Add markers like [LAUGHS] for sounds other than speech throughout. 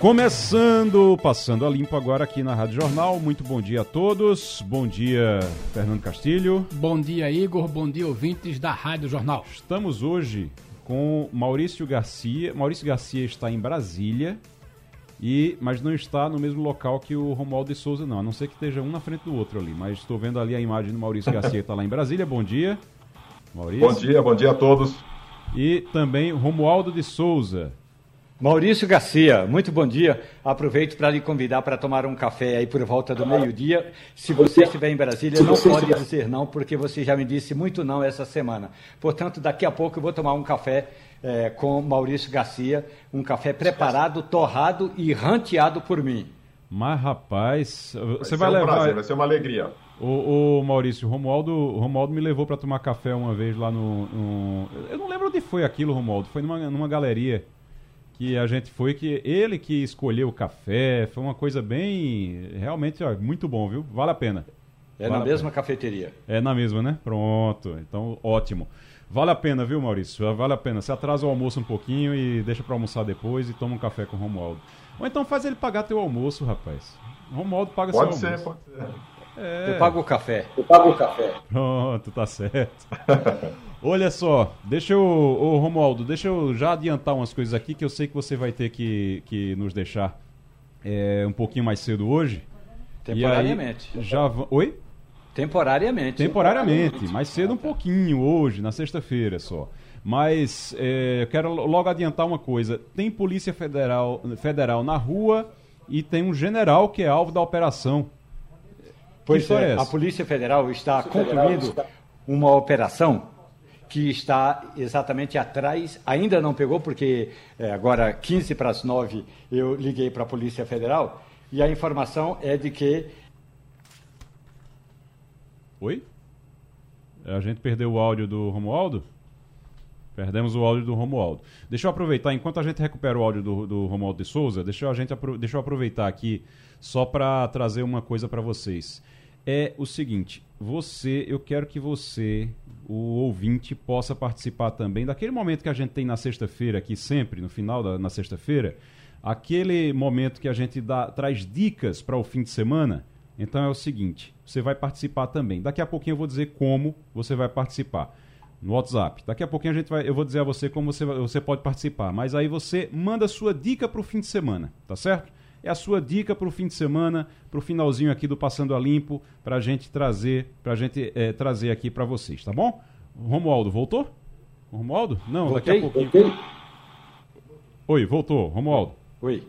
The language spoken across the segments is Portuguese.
Começando, passando a limpo agora aqui na Rádio Jornal. Muito bom dia a todos. Bom dia, Fernando Castilho. Bom dia, Igor. Bom dia, ouvintes da Rádio Jornal. Estamos hoje com Maurício Garcia. Maurício Garcia está em Brasília, e mas não está no mesmo local que o Romualdo de Souza, não. A não ser que esteja um na frente do outro ali. Mas estou vendo ali a imagem do Maurício [LAUGHS] Garcia que está lá em Brasília. Bom dia, Maurício. Bom dia, bom dia a todos. E também Romualdo de Souza Maurício Garcia, muito bom dia. Aproveito para lhe convidar para tomar um café aí por volta do meio-dia. Se você estiver em Brasília, não pode dizer não, porque você já me disse muito não essa semana. Portanto, daqui a pouco eu vou tomar um café é, com Maurício Garcia, um café preparado, torrado e ranteado por mim. Mas, rapaz, você vai, vai levar. Um prazer, vai ser uma alegria. O, o Maurício, o Romualdo, o Romualdo me levou para tomar café uma vez lá no, no, Eu não lembro onde foi aquilo, Romualdo. Foi numa, numa galeria que a gente foi, que ele que escolheu o café, foi uma coisa bem, realmente, ó, muito bom, viu? Vale a pena. É vale na mesma pena. cafeteria. É na mesma, né? Pronto, então ótimo. Vale a pena, viu, Maurício? Vale a pena. Você atrasa o almoço um pouquinho e deixa para almoçar depois e toma um café com o Romualdo. Ou então faz ele pagar teu almoço, rapaz. O Romualdo paga pode seu ser, almoço. Pode ser, é. Eu pago o café. Eu pago o café. Pronto, tá certo. [LAUGHS] Olha só, deixa eu, ô Romualdo, deixa eu já adiantar umas coisas aqui que eu sei que você vai ter que, que nos deixar é, um pouquinho mais cedo hoje. Temporariamente. já Oi? Temporariamente. Temporariamente, mais cedo um pouquinho hoje, na sexta-feira só. Mas é, eu quero logo adiantar uma coisa: tem Polícia Federal, Federal na rua e tem um general que é alvo da operação. Pois é, é a Polícia Federal está concluindo uma operação que está exatamente atrás, ainda não pegou, porque é, agora 15 para as 9 eu liguei para a Polícia Federal e a informação é de que. Oi? A gente perdeu o áudio do Romualdo? Perdemos o áudio do Romualdo. Deixa eu aproveitar, enquanto a gente recupera o áudio do, do Romualdo de Souza, deixa, a gente, deixa eu aproveitar aqui só para trazer uma coisa para vocês. É o seguinte, você, eu quero que você, o ouvinte, possa participar também daquele momento que a gente tem na sexta-feira aqui sempre, no final da na sexta-feira, aquele momento que a gente dá, traz dicas para o fim de semana. Então é o seguinte, você vai participar também. Daqui a pouquinho eu vou dizer como você vai participar no WhatsApp. Daqui a pouquinho a gente vai, eu vou dizer a você como você, você pode participar. Mas aí você manda sua dica para o fim de semana, tá certo? É a sua dica para o fim de semana, para o finalzinho aqui do Passando a Limpo, para a gente trazer, para gente é, trazer aqui para vocês, tá bom? Romualdo, voltou? Romualdo? Não, Voltei, daqui a pouquinho. Voltei. Oi, voltou, Romualdo. Oi.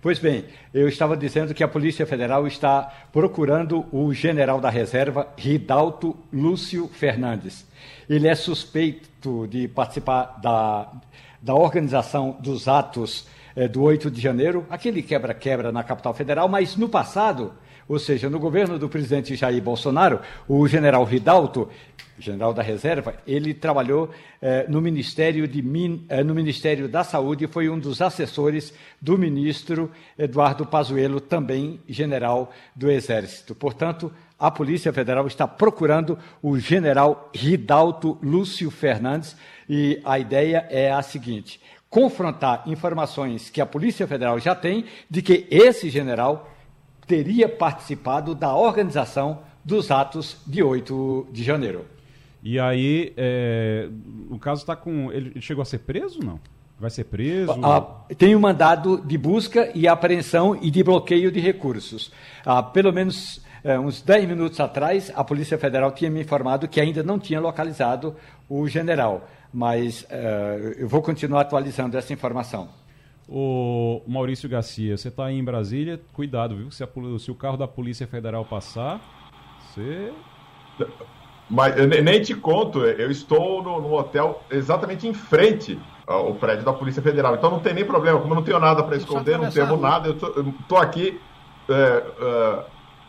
Pois bem, eu estava dizendo que a Polícia Federal está procurando o general da reserva, Ridalto Lúcio Fernandes. Ele é suspeito de participar da, da organização dos atos é, do 8 de janeiro, aquele quebra-quebra na capital federal, mas no passado, ou seja, no governo do presidente Jair Bolsonaro, o general Ridalto, general da reserva, ele trabalhou eh, no, Ministério de Min, eh, no Ministério da Saúde e foi um dos assessores do ministro Eduardo Pazuello, também general do Exército. Portanto, a Polícia Federal está procurando o general Ridalto Lúcio Fernandes e a ideia é a seguinte: confrontar informações que a Polícia Federal já tem de que esse general teria participado da organização dos atos de 8 de janeiro. E aí, é, o caso está com. Ele chegou a ser preso não? Vai ser preso? Ah, tem um mandado de busca e apreensão e de bloqueio de recursos. Ah, pelo menos é, uns 10 minutos atrás, a Polícia Federal tinha me informado que ainda não tinha localizado o general mas uh, eu vou continuar atualizando essa informação. O Maurício Garcia, você está aí em Brasília, cuidado, viu? Se, a, se, o carro da Polícia Federal passar, você. Mas eu nem te conto, eu estou no, no hotel exatamente em frente ao prédio da Polícia Federal, então não tem nem problema, como eu não tenho nada para esconder, não temo nada, eu estou aqui é, é,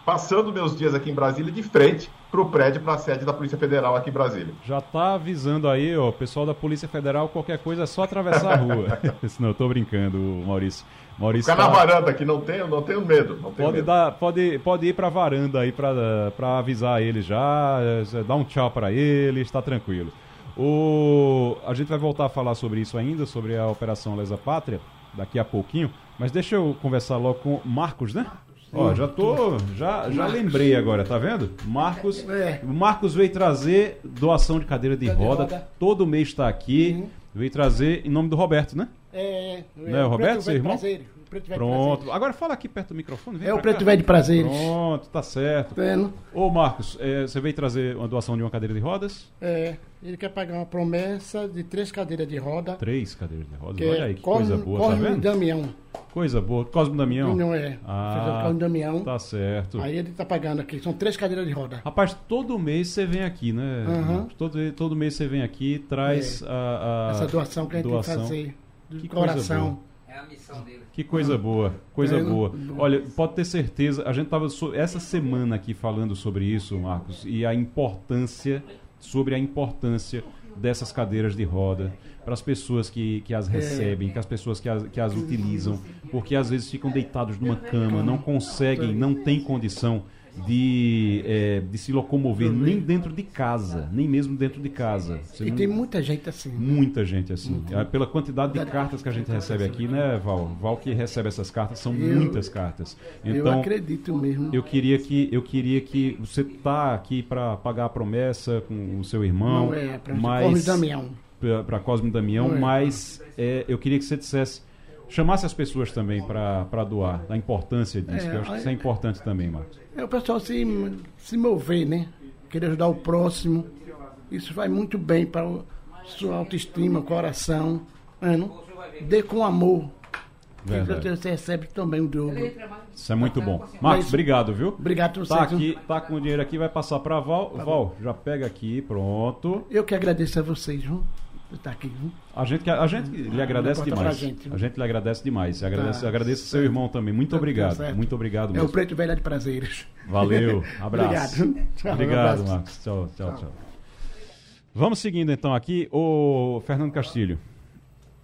passando meus dias aqui em Brasília de frente para o prédio, para a sede da Polícia Federal aqui em Brasília. Já está avisando aí, ó, pessoal da Polícia Federal, qualquer coisa é só atravessar a rua. [LAUGHS] não, eu tô brincando, Maurício. Maurício Ficar tá... na varanda aqui, não tenho, não tenho medo. Não tenho pode, medo. Dar, pode, pode ir para a varanda aí para avisar ele já, dar um tchau para ele, está tranquilo. O... A gente vai voltar a falar sobre isso ainda, sobre a Operação Lesa Pátria, daqui a pouquinho. Mas deixa eu conversar logo com Marcos, né? Ó, já tô, já, já lembrei agora, tá vendo? Marcos, é. o Marcos veio trazer doação de cadeira de, roda, roda, todo mês está aqui, uhum. veio trazer em nome do Roberto, né? É, é. Não é o Roberto, seu irmão? Prazer. Preto Velho Pronto. Agora fala aqui perto do microfone. é o Preto cá. Velho de Prazeres. Pronto, tá certo. Vendo? Ô, Marcos, é, você veio trazer uma doação de uma cadeira de rodas? É, ele quer pagar uma promessa de três cadeiras de roda. Três cadeiras de rodas? Olha aí, que Cosmo, coisa boa, Cosmo tá vendo? Damião. Coisa boa. Cosmo Damião? Não é. Ah, Cosmo Damião. Tá certo. Aí ele tá pagando aqui. São três cadeiras de roda. Rapaz, todo mês você vem aqui, né? Uhum. Todo, todo mês você vem aqui, traz é. a, a, Essa doação que a gente doação. tem que fazer. De que coração. É a missão dele. Que coisa boa, coisa é, boa. Olha, pode ter certeza, a gente estava so, essa semana aqui falando sobre isso, Marcos, e a importância, sobre a importância dessas cadeiras de roda para as pessoas que, que as é. recebem, que as pessoas que as, que as utilizam, porque às vezes ficam deitados numa cama, não conseguem, não têm condição de, é, de se locomover nem dentro de casa, nem mesmo dentro de casa. Você e não... tem muita gente assim. Né? Muita gente assim. Muito. É, pela quantidade de cartas que a gente recebe aqui, né, Val? Val que recebe essas cartas, são eu, muitas cartas. Então, eu acredito mesmo. Eu queria que, eu queria que você tá aqui para pagar a promessa com o seu irmão. Não é, para Cosme Damião. Para Cosme Damião, é, mas é, eu queria que você dissesse chamasse as pessoas também para doar, da importância disso, é, que eu acho que isso é importante também, Marcos. É o pessoal se, se mover, né? Querer ajudar o próximo. Isso vai muito bem para a sua autoestima, coração. Né, não? Dê com amor. Verdade. Você recebe também o dobro. Isso é muito bom. Marcos, obrigado, viu? Obrigado a você. Tá, aqui, tá com o dinheiro aqui, vai passar para Val. Tá Val, já pega aqui, pronto. Eu que agradeço a vocês, viu? Tá aqui? A gente, a gente lhe agradece demais. Gente, a gente lhe agradece demais. Agradece, tá. Agradeço seu irmão também. Muito tá obrigado. Muito obrigado mesmo. É o Preto Velho de Prazeres. Valeu. [LAUGHS] Abraço. obrigado. [LAUGHS] Tchau, obrigado, Marcos. Tchau, tchau, tchau. Vamos seguindo então aqui. O Fernando Castilho.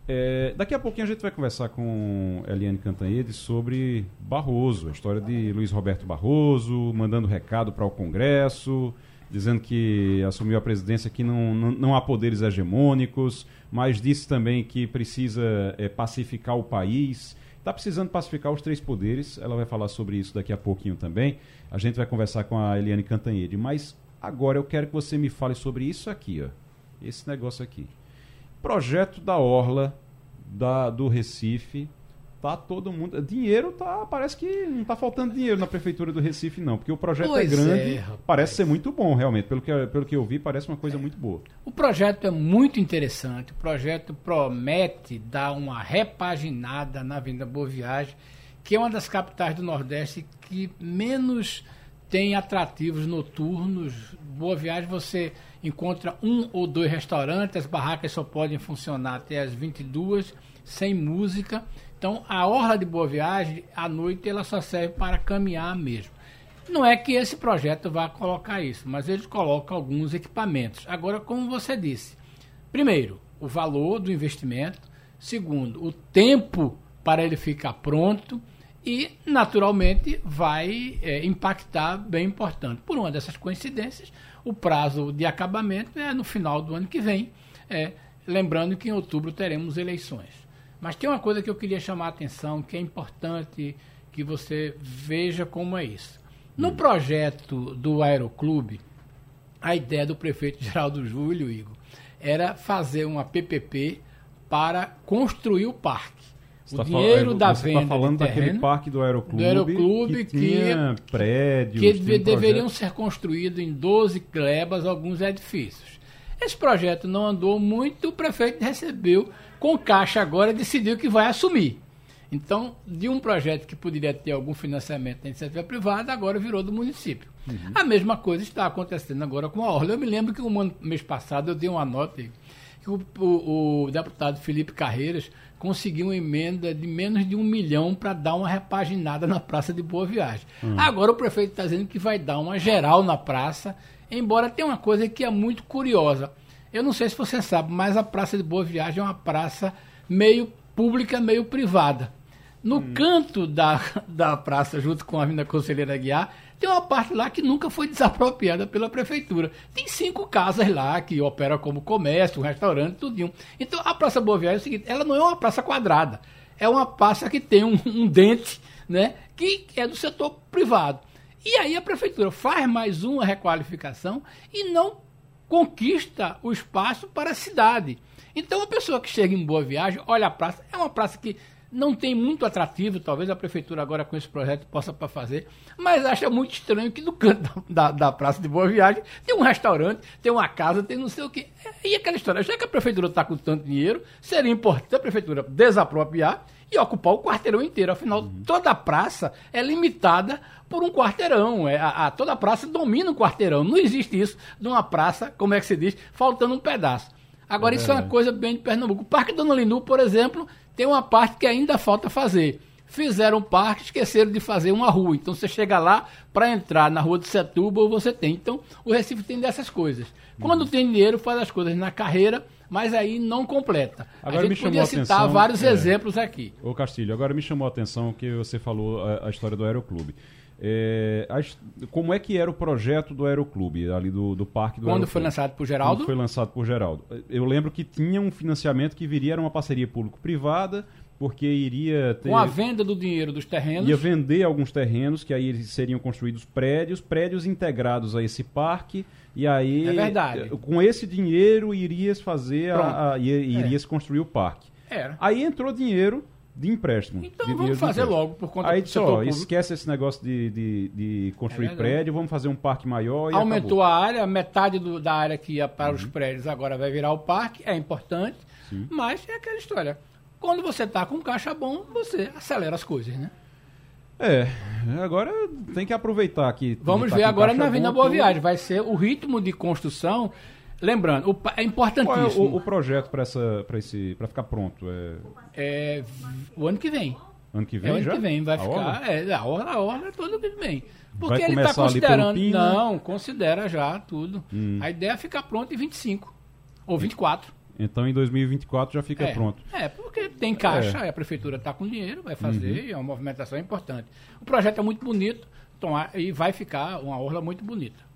É, daqui a pouquinho a gente vai conversar com Eliane Cantanhede sobre Barroso, a história de Luiz Roberto Barroso, mandando recado para o Congresso, dizendo que assumiu a presidência que não, não, não há poderes hegemônicos, mas disse também que precisa é, pacificar o país. Está precisando pacificar os três poderes, ela vai falar sobre isso daqui a pouquinho também. A gente vai conversar com a Eliane Cantanhede, mas agora eu quero que você me fale sobre isso aqui, ó. Esse negócio aqui. Projeto da Orla da, do Recife tá todo mundo. Dinheiro tá. Parece que não tá faltando dinheiro na prefeitura do Recife, não. Porque o projeto é pois é grande. É, parece ser muito bom, realmente. Pelo que, pelo que eu vi, parece uma coisa é. muito boa. O projeto é muito interessante. O projeto promete dar uma repaginada na Avenida Boa Viagem, que é uma das capitais do Nordeste que menos tem atrativos noturnos. Boa Viagem você encontra um ou dois restaurantes, as barracas só podem funcionar até as 22 sem música então, a orla de Boa Viagem, à noite, ela só serve para caminhar mesmo. Não é que esse projeto vá colocar isso, mas eles colocam alguns equipamentos. Agora, como você disse, primeiro, o valor do investimento, segundo, o tempo para ele ficar pronto e, naturalmente, vai é, impactar bem importante. Por uma dessas coincidências, o prazo de acabamento é no final do ano que vem, é, lembrando que em outubro teremos eleições. Mas tem uma coisa que eu queria chamar a atenção, que é importante que você veja como é isso. No hum. projeto do Aeroclube, a ideia do prefeito [LAUGHS] Geraldo Júlio, Igor, era fazer uma PPP para construir o parque. Você o tá dinheiro da você tá venda. Você está falando daquele parque do Aeroclube, do Aeroclube que, que tinha prédios. Que tinha deveriam ser construídos em 12 clebas alguns edifícios. Esse projeto não andou muito, o prefeito recebeu com caixa agora decidiu que vai assumir. Então, de um projeto que poderia ter algum financiamento da iniciativa privada, agora virou do município. Uhum. A mesma coisa está acontecendo agora com a Orla. Eu me lembro que um ano, mês passado eu dei uma nota que o, o, o deputado Felipe Carreiras conseguiu uma emenda de menos de um milhão para dar uma repaginada na Praça de Boa Viagem. Uhum. Agora o prefeito está dizendo que vai dar uma geral na praça Embora tenha uma coisa que é muito curiosa. Eu não sei se você sabe, mas a Praça de Boa Viagem é uma praça meio pública, meio privada. No hum. canto da, [LAUGHS] da praça, junto com a Avenida Conselheira Guiar, tem uma parte lá que nunca foi desapropriada pela prefeitura. Tem cinco casas lá que operam como comércio, um restaurante, tudinho. Então a Praça Boa Viagem é o seguinte, ela não é uma praça quadrada. É uma praça que tem um, um dente, né? Que é do setor privado. E aí a prefeitura faz mais uma requalificação e não conquista o espaço para a cidade. Então a pessoa que chega em Boa Viagem, olha a praça, é uma praça que não tem muito atrativo, talvez a prefeitura agora com esse projeto possa para fazer, mas acha muito estranho que no canto da, da, Praça de Boa Viagem tem um restaurante, tem uma casa, tem não sei o quê. E aquela história, já que a prefeitura está com tanto dinheiro, seria importante a prefeitura desapropriar e ocupar o quarteirão inteiro. Afinal, uhum. toda a praça é limitada por um quarteirão. É, a, a, toda a praça domina um quarteirão. Não existe isso de uma praça, como é que se diz, faltando um pedaço. Agora, é. isso é uma coisa bem de Pernambuco. O Parque Dona Linu, por exemplo, tem uma parte que ainda falta fazer. Fizeram um parque, esqueceram de fazer uma rua. Então você chega lá, para entrar na rua de Setúbal, você tem. Então o Recife tem dessas coisas. Quando uhum. tem dinheiro, faz as coisas na carreira, mas aí não completa. Agora a gente podia citar atenção, vários é, exemplos aqui. Ô Castilho, agora me chamou a atenção que você falou a, a história do Aeroclube. É, como é que era o projeto do Aeroclube, ali do, do Parque do Quando Aeroclube? foi lançado por Geraldo? Quando foi lançado por Geraldo. Eu lembro que tinha um financiamento que viria, era uma parceria público-privada, porque iria ter... Com a venda do dinheiro dos terrenos. Ia vender alguns terrenos, que aí seriam construídos prédios, prédios integrados a esse parque, e aí... É verdade. Com esse dinheiro iria fazer, a, a, iria, é. construir o parque. Era. Aí entrou dinheiro de empréstimo. Então de vamos fazer logo por conta Aí disse, ó, esquece esse negócio de, de, de construir é prédio, vamos fazer um parque maior e Aumentou acabou. a área, metade do, da área que ia para uhum. os prédios agora vai virar o parque, é importante, Sim. mas é aquela história. Quando você está com caixa bom, você acelera as coisas, né? É, agora tem que aproveitar que. Vamos tá ver agora na Vinda Boa Viagem. Vai ser o ritmo de construção Lembrando, o, é importantíssimo. Qual é o, o projeto para ficar pronto? É... é... o ano que vem. Ano que vem é, ano já? que vem vai a ficar. Orla? É, a hora, a hora é todo ano que vem. Porque vai ele está considerando. Não, considera já tudo. Hum. A ideia é ficar pronto em 25 ou 24. Então em 2024 já fica é, pronto. É, porque tem caixa, é. a prefeitura está com dinheiro, vai fazer, uhum. é uma movimentação importante. O projeto é muito bonito então, e vai ficar uma orla muito bonita.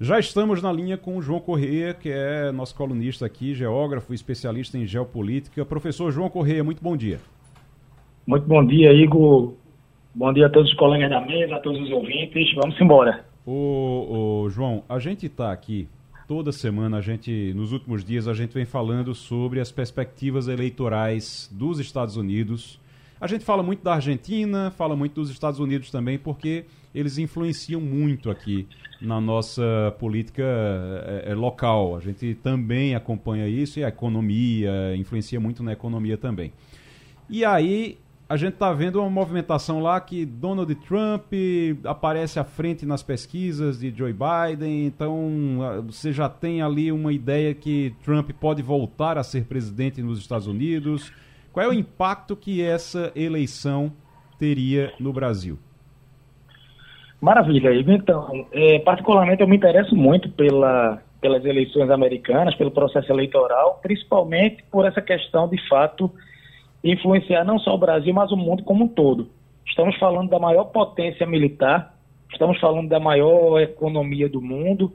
Já estamos na linha com o João Correia, que é nosso colunista aqui, geógrafo, especialista em geopolítica. Professor João Correia, muito bom dia. Muito bom dia, Igor. Bom dia a todos os colegas da mesa, a todos os ouvintes. Vamos embora. Ô, ô João, a gente está aqui toda semana, a gente, nos últimos dias, a gente vem falando sobre as perspectivas eleitorais dos Estados Unidos. A gente fala muito da Argentina, fala muito dos Estados Unidos também, porque eles influenciam muito aqui na nossa política é, é, local. A gente também acompanha isso e a economia influencia muito na economia também. E aí a gente está vendo uma movimentação lá que Donald Trump aparece à frente nas pesquisas de Joe Biden, então você já tem ali uma ideia que Trump pode voltar a ser presidente nos Estados Unidos. Qual é o impacto que essa eleição teria no Brasil? Maravilha, Igor. Então, é, particularmente eu me interesso muito pela, pelas eleições americanas, pelo processo eleitoral, principalmente por essa questão de fato influenciar não só o Brasil, mas o mundo como um todo. Estamos falando da maior potência militar, estamos falando da maior economia do mundo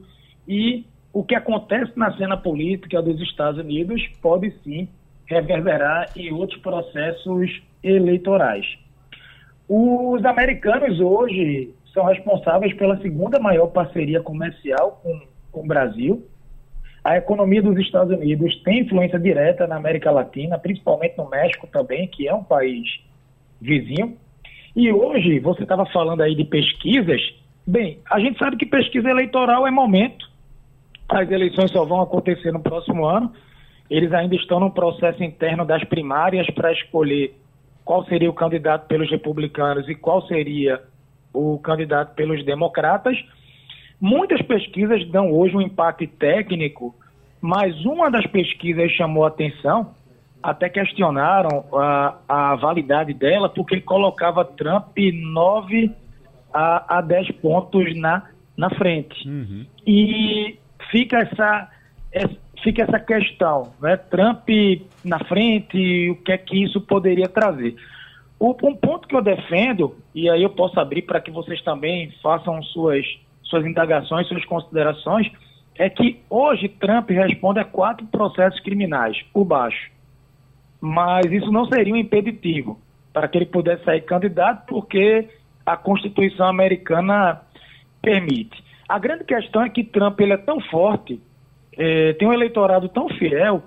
e o que acontece na cena política dos Estados Unidos pode sim reverberar em outros processos eleitorais. Os americanos hoje são responsáveis pela segunda maior parceria comercial com, com o Brasil. A economia dos Estados Unidos tem influência direta na América Latina, principalmente no México também, que é um país vizinho. E hoje, você estava falando aí de pesquisas. Bem, a gente sabe que pesquisa eleitoral é momento. As eleições só vão acontecer no próximo ano. Eles ainda estão no processo interno das primárias para escolher qual seria o candidato pelos republicanos e qual seria o candidato pelos democratas. Muitas pesquisas dão hoje um impacto técnico, mas uma das pesquisas chamou a atenção, até questionaram a, a validade dela, porque colocava Trump 9 a, a 10 pontos na na frente. Uhum. E fica essa, fica essa questão, né? Trump na frente, o que é que isso poderia trazer? O, um ponto que eu defendo, e aí eu posso abrir para que vocês também façam suas, suas indagações, suas considerações, é que hoje Trump responde a quatro processos criminais por baixo. Mas isso não seria um impeditivo para que ele pudesse sair candidato, porque a Constituição americana permite. A grande questão é que Trump ele é tão forte, é, tem um eleitorado tão fiel,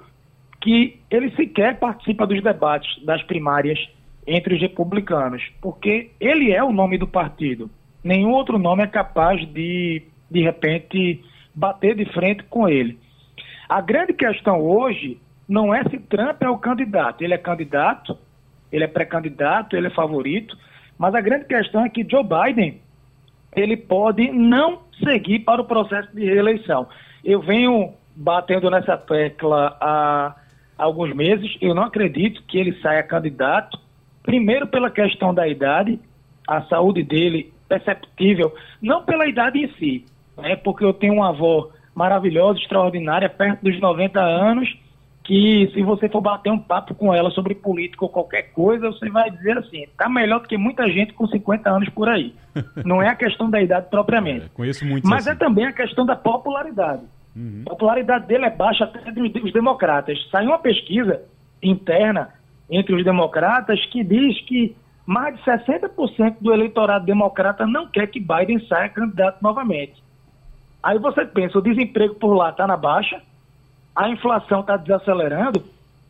que ele sequer participa dos debates das primárias entre os republicanos, porque ele é o nome do partido. Nenhum outro nome é capaz de, de repente, bater de frente com ele. A grande questão hoje não é se Trump é o candidato. Ele é candidato, ele é pré-candidato, ele é favorito, mas a grande questão é que Joe Biden ele pode não seguir para o processo de reeleição. Eu venho batendo nessa tecla há alguns meses, eu não acredito que ele saia candidato, primeiro pela questão da idade, a saúde dele perceptível, não pela idade em si, né, porque eu tenho uma avó maravilhosa, extraordinária, perto dos 90 anos, que se você for bater um papo com ela sobre política ou qualquer coisa, você vai dizer assim, tá melhor do que muita gente com 50 anos por aí. [LAUGHS] Não é a questão da idade propriamente. É, conheço muito Mas assim. é também a questão da popularidade. Uhum. A popularidade dele é baixa até dos democratas. Saiu uma pesquisa interna entre os democratas que diz que mais de 60% do eleitorado democrata não quer que Biden saia candidato novamente. Aí você pensa, o desemprego por lá está na baixa, a inflação está desacelerando,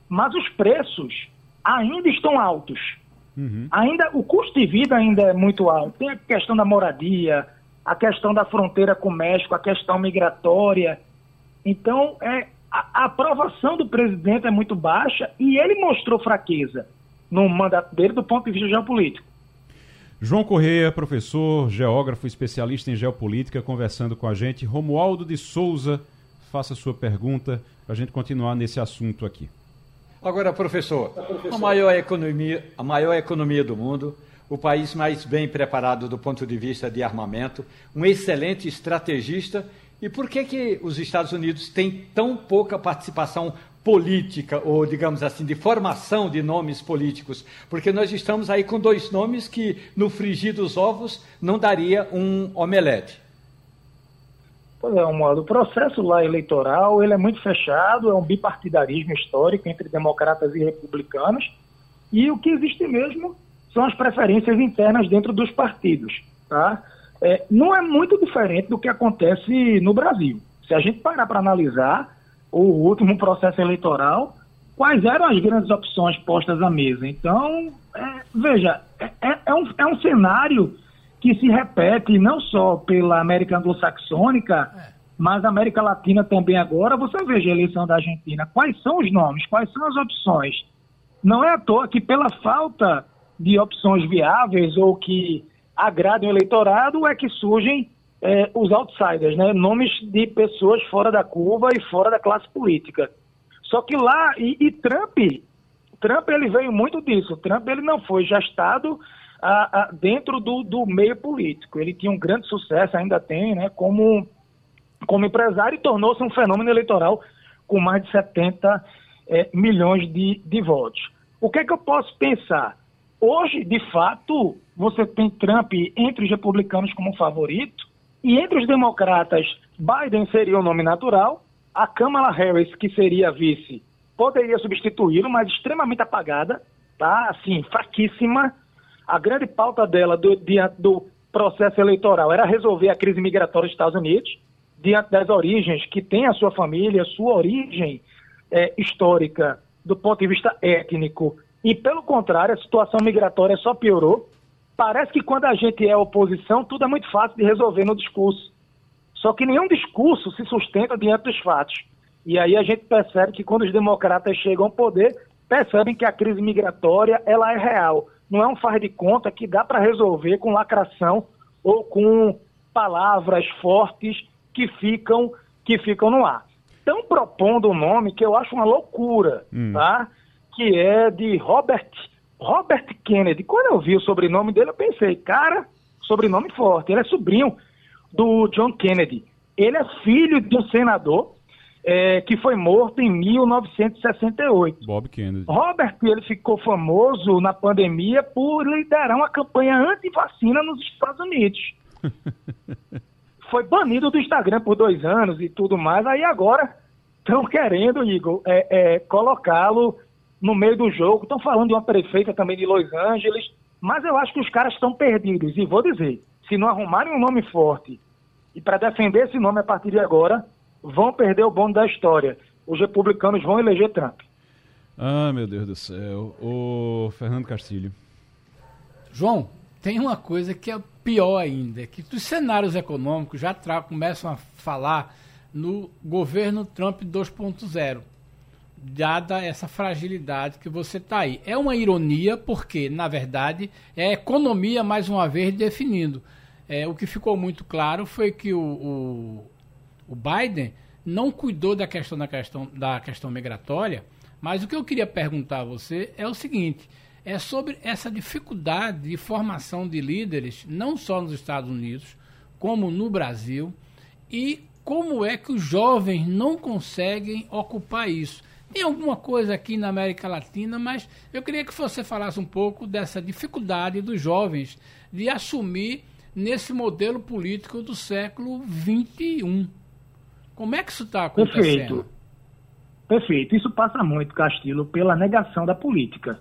mas os preços ainda estão altos. Uhum. Ainda o custo de vida ainda é muito alto. Tem a questão da moradia, a questão da fronteira com o México, a questão migratória. Então, é, a, a aprovação do presidente é muito baixa e ele mostrou fraqueza no mandato dele do ponto de vista geopolítico. João Correia, professor, geógrafo, especialista em geopolítica, conversando com a gente. Romualdo de Souza, faça sua pergunta para a gente continuar nesse assunto aqui. Agora, professor, a maior economia, a maior economia do mundo, o país mais bem preparado do ponto de vista de armamento, um excelente estrategista. E por que, que os Estados Unidos têm tão pouca participação política, ou digamos assim, de formação de nomes políticos? Porque nós estamos aí com dois nomes que, no frigir dos ovos, não daria um omelete. Pois é, modo. O processo lá eleitoral ele é muito fechado, é um bipartidarismo histórico entre democratas e republicanos, e o que existe mesmo são as preferências internas dentro dos partidos. Tá? É, não é muito diferente do que acontece no Brasil. Se a gente parar para analisar o último processo eleitoral, quais eram as grandes opções postas à mesa? Então, é, veja, é, é, é um, é um cenário que se repete não só pela América anglo-saxônica, é. mas América Latina também agora. Você veja a eleição da Argentina. Quais são os nomes? Quais são as opções? Não é à toa que, pela falta de opções viáveis ou que agradem o eleitorado, é que surgem é, os outsiders, né? nomes de pessoas fora da curva e fora da classe política. Só que lá, e, e Trump, Trump ele veio muito disso. Trump ele não foi gestado a, a, dentro do, do meio político. Ele tinha um grande sucesso, ainda tem, né, como, como empresário e tornou-se um fenômeno eleitoral com mais de 70 é, milhões de, de votos. O que é que eu posso pensar? Hoje, de fato, você tem Trump entre os republicanos como favorito e entre os democratas, Biden seria o nome natural, a Kamala Harris, que seria vice, poderia substituí-lo, mas extremamente apagada, tá? Assim, fraquíssima a grande pauta dela do, diante do processo eleitoral era resolver a crise migratória dos Estados Unidos, diante das origens que tem a sua família, sua origem é, histórica do ponto de vista étnico. E, pelo contrário, a situação migratória só piorou. Parece que quando a gente é oposição, tudo é muito fácil de resolver no discurso. Só que nenhum discurso se sustenta diante dos fatos. E aí a gente percebe que quando os democratas chegam ao poder, percebem que a crise migratória ela é real não é um faz de conta que dá para resolver com lacração ou com palavras fortes que ficam, que ficam no ar. Estão propondo um nome que eu acho uma loucura, hum. tá? Que é de Robert, Robert Kennedy. Quando eu vi o sobrenome dele, eu pensei, cara, sobrenome forte. Ele é sobrinho. do John Kennedy. Ele é filho de um senador é, que foi morto em 1968. Bob Kennedy. Robert, ele ficou famoso na pandemia por liderar uma campanha anti-vacina nos Estados Unidos. [LAUGHS] foi banido do Instagram por dois anos e tudo mais. Aí agora estão querendo, Igor, é, é, colocá-lo no meio do jogo. Estão falando de uma prefeita também de Los Angeles. Mas eu acho que os caras estão perdidos. E vou dizer, se não arrumarem um nome forte e para defender esse nome a partir de agora, vão perder o bonde da história. Os republicanos vão eleger Trump. Ah, meu Deus do céu. O Fernando Castilho. João, tem uma coisa que é pior ainda, que os cenários econômicos já começam a falar no governo Trump 2.0, dada essa fragilidade que você está aí. É uma ironia, porque, na verdade, é a economia, mais uma vez, definindo. É, o que ficou muito claro foi que o, o, o Biden não cuidou da questão, da, questão, da questão migratória, mas o que eu queria perguntar a você é o seguinte: é sobre essa dificuldade de formação de líderes, não só nos Estados Unidos, como no Brasil, e como é que os jovens não conseguem ocupar isso. Tem alguma coisa aqui na América Latina, mas eu queria que você falasse um pouco dessa dificuldade dos jovens de assumir nesse modelo político do século XXI. Como é que isso está acontecendo? Perfeito. Perfeito. Isso passa muito, Castilho, pela negação da política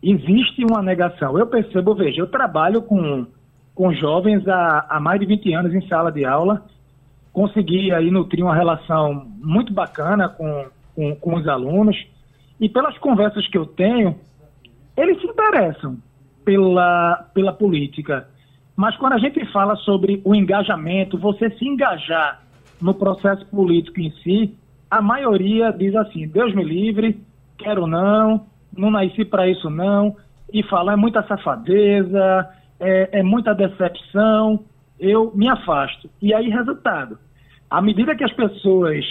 existe uma negação. Eu percebo, veja, eu trabalho com, com jovens há, há mais de 20 anos em sala de aula, consegui aí nutrir uma relação muito bacana com, com, com os alunos, e pelas conversas que eu tenho, eles se interessam pela, pela política. Mas quando a gente fala sobre o engajamento, você se engajar no processo político em si, a maioria diz assim: Deus me livre, quero não, não nasci para isso não, e falar é muita safadeza, é, é muita decepção, eu me afasto. E aí, resultado, à medida que as pessoas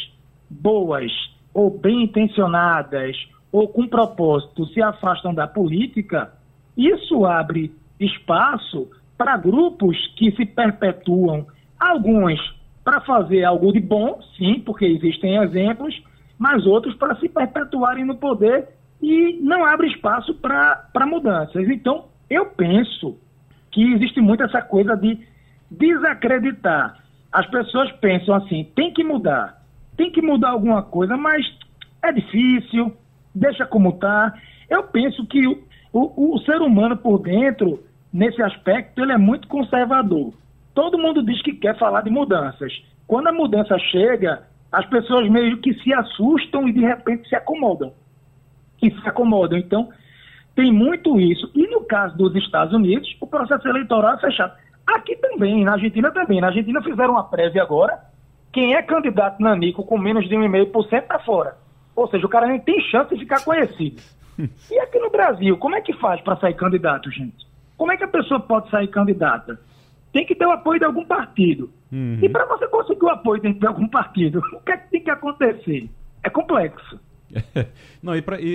boas ou bem intencionadas ou com propósito se afastam da política, isso abre espaço para grupos que se perpetuam, alguns para fazer algo de bom, sim, porque existem exemplos, mas outros para se perpetuarem no poder e não abre espaço para mudanças. Então, eu penso que existe muito essa coisa de desacreditar. As pessoas pensam assim: tem que mudar, tem que mudar alguma coisa, mas é difícil, deixa como está. Eu penso que o, o, o ser humano por dentro, nesse aspecto, ele é muito conservador. Todo mundo diz que quer falar de mudanças. Quando a mudança chega, as pessoas meio que se assustam e de repente se acomodam que se acomodam. Então, tem muito isso. E no caso dos Estados Unidos, o processo eleitoral é fechado. Aqui também, na Argentina também. Na Argentina fizeram uma prévia agora. Quem é candidato nanico com menos de 1,5% está fora. Ou seja, o cara nem tem chance de ficar conhecido. [LAUGHS] E aqui no Brasil, como é que faz para sair candidato, gente? Como é que a pessoa pode sair candidata? Tem que ter o apoio de algum partido. Uhum. E para você conseguir o apoio de algum partido, [LAUGHS] o que, é que tem que acontecer? É complexo. [LAUGHS] Não, e, pra, e,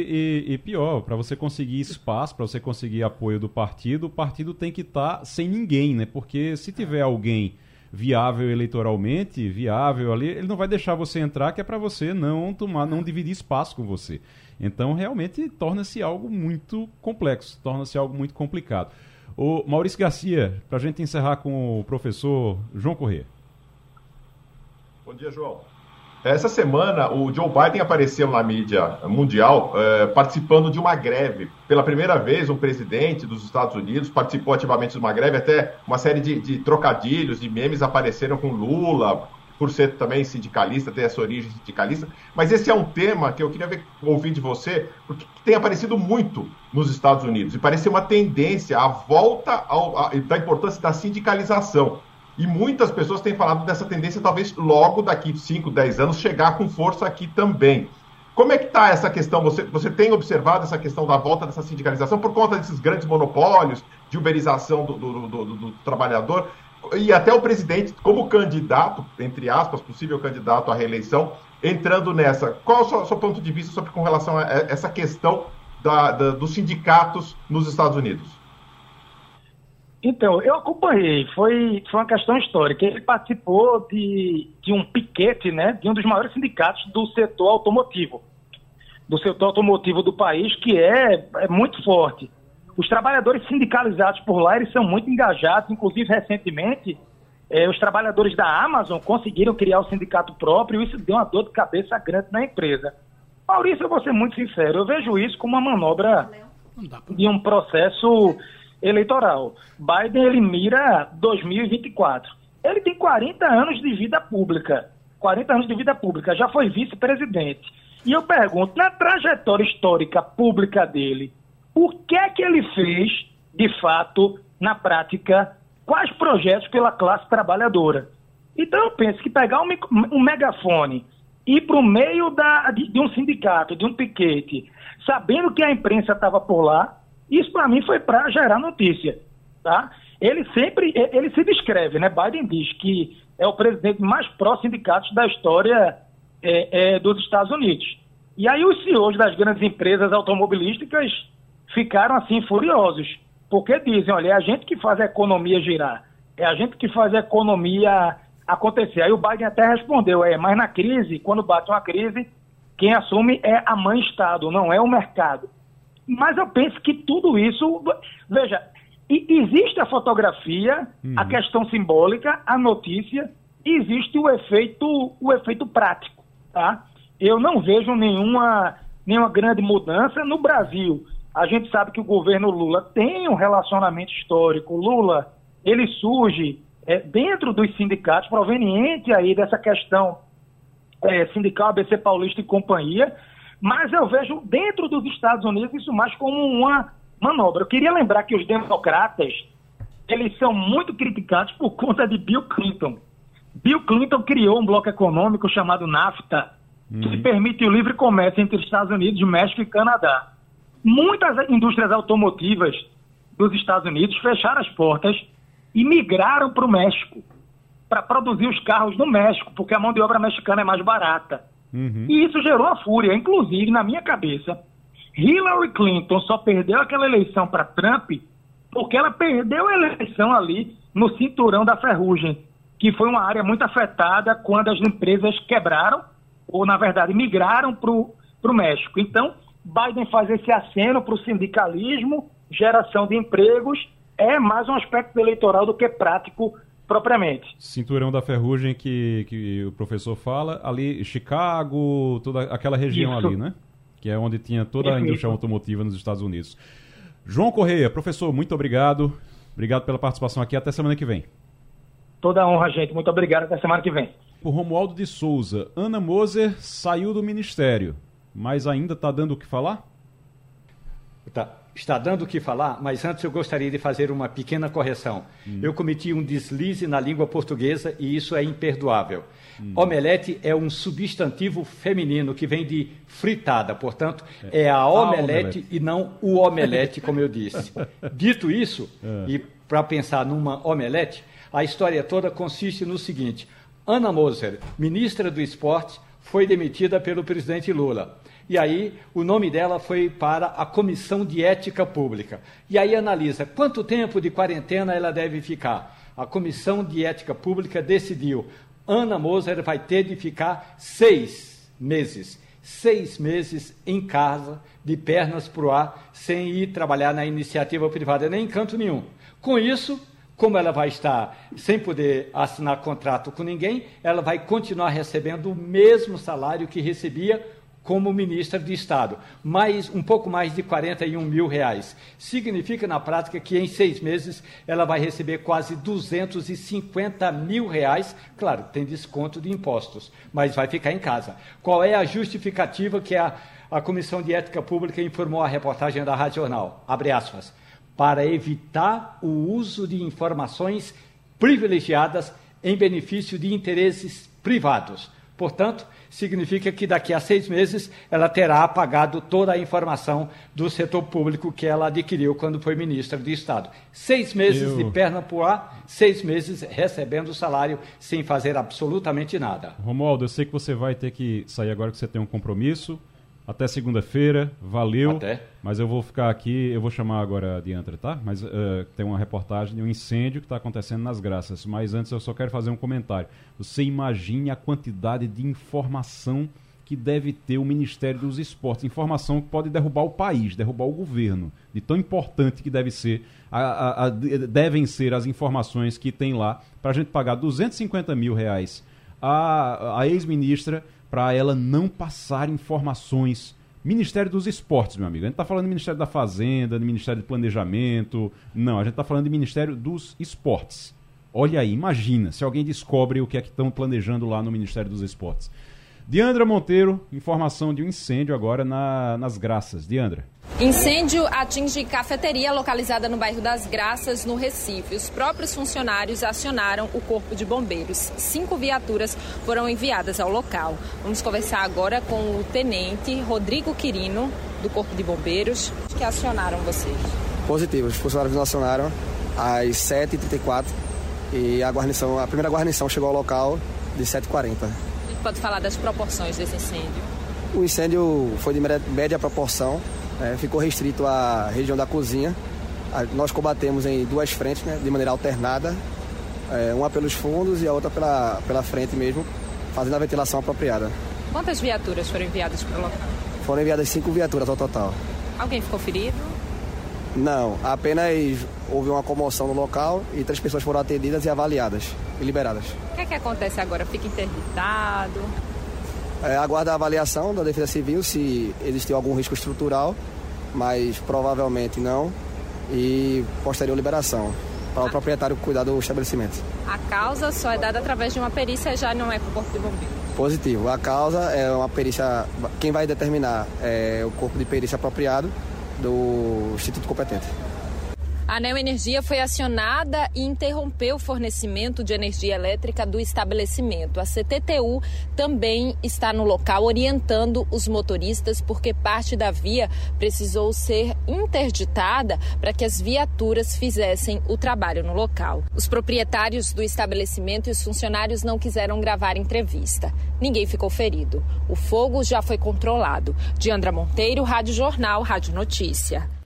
e, e pior, para você conseguir espaço, para você conseguir apoio do partido, o partido tem que estar tá sem ninguém, né? Porque se tiver alguém viável eleitoralmente, viável ali, ele não vai deixar você entrar, que é para você não tomar, não dividir espaço com você. Então, realmente torna-se algo muito complexo, torna-se algo muito complicado. O Maurício Garcia, para a gente encerrar com o professor João Corrêa. Bom dia, João. Essa semana, o Joe Biden apareceu na mídia mundial eh, participando de uma greve. Pela primeira vez, um presidente dos Estados Unidos participou ativamente de uma greve. Até uma série de, de trocadilhos, de memes apareceram com Lula, por ser também sindicalista, ter essa origem sindicalista. Mas esse é um tema que eu queria ver, ouvir de você, porque tem aparecido muito nos Estados Unidos. E parece uma tendência à volta ao, da importância da sindicalização. E muitas pessoas têm falado dessa tendência, talvez logo daqui 5, 10 anos, chegar com força aqui também. Como é que está essa questão? Você, você tem observado essa questão da volta dessa sindicalização por conta desses grandes monopólios, de uberização do, do, do, do, trabalhador? E até o presidente, como candidato, entre aspas, possível candidato à reeleição, entrando nessa. Qual o seu, seu ponto de vista sobre com relação a essa questão da, da, dos sindicatos nos Estados Unidos? Então, eu acompanhei, foi, foi uma questão histórica. Ele participou de, de um piquete, né, de um dos maiores sindicatos do setor automotivo, do setor automotivo do país, que é, é muito forte. Os trabalhadores sindicalizados por lá, eles são muito engajados, inclusive recentemente, eh, os trabalhadores da Amazon conseguiram criar o sindicato próprio e isso deu uma dor de cabeça grande na empresa. Maurício, eu vou ser muito sincero, eu vejo isso como uma manobra de um processo eleitoral. Biden ele mira 2024. Ele tem 40 anos de vida pública. 40 anos de vida pública, já foi vice-presidente. E eu pergunto, na trajetória histórica pública dele, o que é que ele fez, de fato, na prática, quais projetos pela classe trabalhadora? Então eu penso que pegar um, um megafone ir para o meio da, de, de, um sindicato, de um piquete, sabendo que a imprensa estava por lá, isso para mim foi para gerar notícia, tá? Ele sempre, ele se descreve, né? Biden diz que é o presidente mais pró-sindicatos da história é, é, dos Estados Unidos. E aí os CEOs das grandes empresas automobilísticas ficaram assim furiosos, porque dizem, olha, é a gente que faz a economia girar, é a gente que faz a economia acontecer. Aí o Biden até respondeu, é, mas na crise, quando bate uma crise, quem assume é a mãe Estado, não é o mercado. Mas eu penso que tudo isso. Veja, existe a fotografia, uhum. a questão simbólica, a notícia, e existe o efeito, o efeito prático. Tá? Eu não vejo nenhuma, nenhuma grande mudança no Brasil. A gente sabe que o governo Lula tem um relacionamento histórico. Lula, ele surge é, dentro dos sindicatos, proveniente aí dessa questão é, sindical ABC Paulista e companhia, mas eu vejo dentro dos Estados Unidos isso mais como uma manobra. Eu queria lembrar que os democratas, eles são muito criticados por conta de Bill Clinton. Bill Clinton criou um bloco econômico chamado NAFTA, uhum. que permite o livre comércio entre os Estados Unidos, México e Canadá. Muitas indústrias automotivas dos Estados Unidos fecharam as portas e migraram para o México para produzir os carros no México, porque a mão de obra mexicana é mais barata. Uhum. E isso gerou a fúria. Inclusive, na minha cabeça, Hillary Clinton só perdeu aquela eleição para Trump porque ela perdeu a eleição ali no cinturão da ferrugem, que foi uma área muito afetada quando as empresas quebraram, ou na verdade migraram para o México. Então, Biden faz esse aceno para o sindicalismo, geração de empregos, é mais um aspecto eleitoral do que prático propriamente. Cinturão da Ferrugem que, que o professor fala, ali Chicago, toda aquela região Isso. ali, né? Que é onde tinha toda a indústria automotiva nos Estados Unidos. João Correia, professor, muito obrigado. Obrigado pela participação aqui. Até semana que vem. Toda honra, gente. Muito obrigado. Até semana que vem. O Romualdo de Souza. Ana Moser saiu do ministério, mas ainda está dando o que falar? Tá está dando o que falar, mas antes eu gostaria de fazer uma pequena correção. Hum. Eu cometi um deslize na língua portuguesa e isso é imperdoável. Hum. Omelete é um substantivo feminino que vem de fritada, portanto, é, é a, omelete, omelete, e não o omelete, como eu disse. [LAUGHS] Dito isso, é. e para pensar numa omelete, a história toda consiste no seguinte: Ana Moser, ministra do Esporte, foi demitida pelo presidente Lula. E aí o nome dela foi para a Comissão de Ética Pública. E aí analisa quanto tempo de quarentena ela deve ficar. A Comissão de Ética Pública decidiu. Ana Moser vai ter de ficar seis meses. Seis meses em casa, de pernas para o ar, sem ir trabalhar na iniciativa privada, nem em canto nenhum. Com isso, como ela vai estar sem poder assinar contrato com ninguém, ela vai continuar recebendo o mesmo salário que recebia como ministra de Estado, mais um pouco mais de 41 mil reais. Significa, na prática, que em seis meses ela vai receber quase 250 mil reais. Claro, tem desconto de impostos, mas vai ficar em casa. Qual é a justificativa que a, a Comissão de Ética Pública informou à reportagem da Rádio Jornal? Abre aspas. Para evitar o uso de informações privilegiadas em benefício de interesses privados. Portanto, significa que daqui a seis meses ela terá apagado toda a informação do setor público que ela adquiriu quando foi ministra de Estado. Seis meses Eu... de perna por ar, seis meses recebendo o salário sem fazer absolutamente nada. Romualdo, eu sei que você vai ter que sair agora que você tem um compromisso. Até segunda-feira, valeu. Até. Mas eu vou ficar aqui, eu vou chamar agora a Diantra, tá? Mas uh, tem uma reportagem de um incêndio que está acontecendo nas Graças. Mas antes eu só quero fazer um comentário. Você imagine a quantidade de informação que deve ter o Ministério dos Esportes. Informação que pode derrubar o país, derrubar o governo. De tão importante que deve ser, a, a, a, devem ser as informações que tem lá para a gente pagar 250 mil reais a, a ex-ministra para ela não passar informações. Ministério dos Esportes, meu amigo. A gente está falando do Ministério da Fazenda, do Ministério do Planejamento. Não, a gente está falando do Ministério dos Esportes. Olha aí, imagina se alguém descobre o que é que estão planejando lá no Ministério dos Esportes. Diandra Monteiro, informação de um incêndio agora na, nas Graças. Diandra. Incêndio atinge cafeteria localizada no bairro das Graças, no Recife. Os próprios funcionários acionaram o Corpo de Bombeiros. Cinco viaturas foram enviadas ao local. Vamos conversar agora com o tenente Rodrigo Quirino, do Corpo de Bombeiros, que acionaram vocês. Positivo. Os funcionários nos acionaram às 7h34 e a guarnição, a primeira guarnição chegou ao local de 7h40 pode falar das proporções desse incêndio? O incêndio foi de média proporção, é, ficou restrito à região da cozinha. Nós combatemos em duas frentes, né, de maneira alternada, é, uma pelos fundos e a outra pela, pela frente mesmo, fazendo a ventilação apropriada. Quantas viaturas foram enviadas para o local? Foram enviadas cinco viaturas ao total. Alguém ficou ferido? Não, apenas houve uma comoção no local e três pessoas foram atendidas e avaliadas e liberadas. O que é que acontece agora? Fica interditado? É, aguarda a avaliação da Defesa Civil se existiu algum risco estrutural, mas provavelmente não, e posterior liberação para o proprietário cuidar do estabelecimento. A causa só é dada através de uma perícia, já não é o Corpo de Bombeiros? Positivo. A causa é uma perícia. Quem vai determinar é o corpo de perícia apropriado do Instituto Competente. A Neoenergia foi acionada e interrompeu o fornecimento de energia elétrica do estabelecimento. A CTTU também está no local orientando os motoristas porque parte da via precisou ser interditada para que as viaturas fizessem o trabalho no local. Os proprietários do estabelecimento e os funcionários não quiseram gravar entrevista. Ninguém ficou ferido. O fogo já foi controlado. Diandra Monteiro, Rádio Jornal, Rádio Notícia.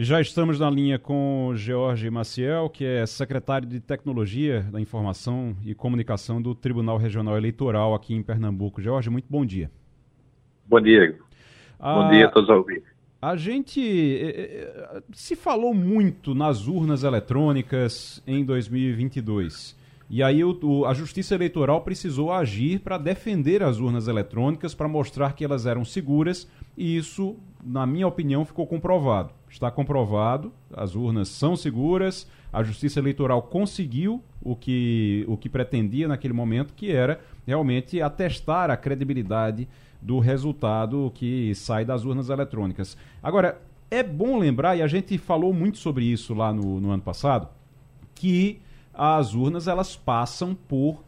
Já estamos na linha com George Maciel, que é secretário de Tecnologia da Informação e Comunicação do Tribunal Regional Eleitoral aqui em Pernambuco. George, muito bom dia. Bom dia. A, bom dia a todos os ouvintes. A gente eh, eh, se falou muito nas urnas eletrônicas em 2022. E aí o, a Justiça Eleitoral precisou agir para defender as urnas eletrônicas, para mostrar que elas eram seguras, e isso, na minha opinião, ficou comprovado está comprovado, as urnas são seguras, a Justiça Eleitoral conseguiu o que, o que pretendia naquele momento, que era realmente atestar a credibilidade do resultado que sai das urnas eletrônicas. Agora, é bom lembrar, e a gente falou muito sobre isso lá no, no ano passado, que as urnas elas passam por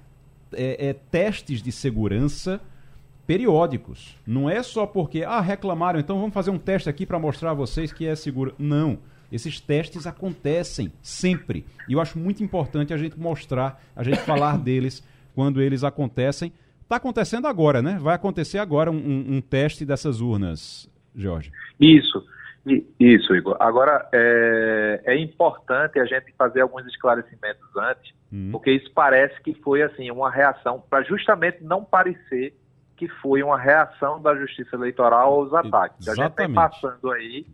é, é, testes de segurança periódicos. Não é só porque, ah, reclamaram, então vamos fazer um teste aqui para mostrar a vocês que é seguro. Não. Esses testes acontecem sempre. E eu acho muito importante a gente mostrar, a gente falar [COUGHS] deles quando eles acontecem. Está acontecendo agora, né? Vai acontecer agora um, um, teste dessas urnas, Jorge. Isso. Isso, Igor. Agora, é, é, importante a gente fazer alguns esclarecimentos antes, hum. porque isso parece que foi assim uma reação para justamente não parecer que foi uma reação da Justiça Eleitoral aos ataques. Exatamente. A gente vem passando aí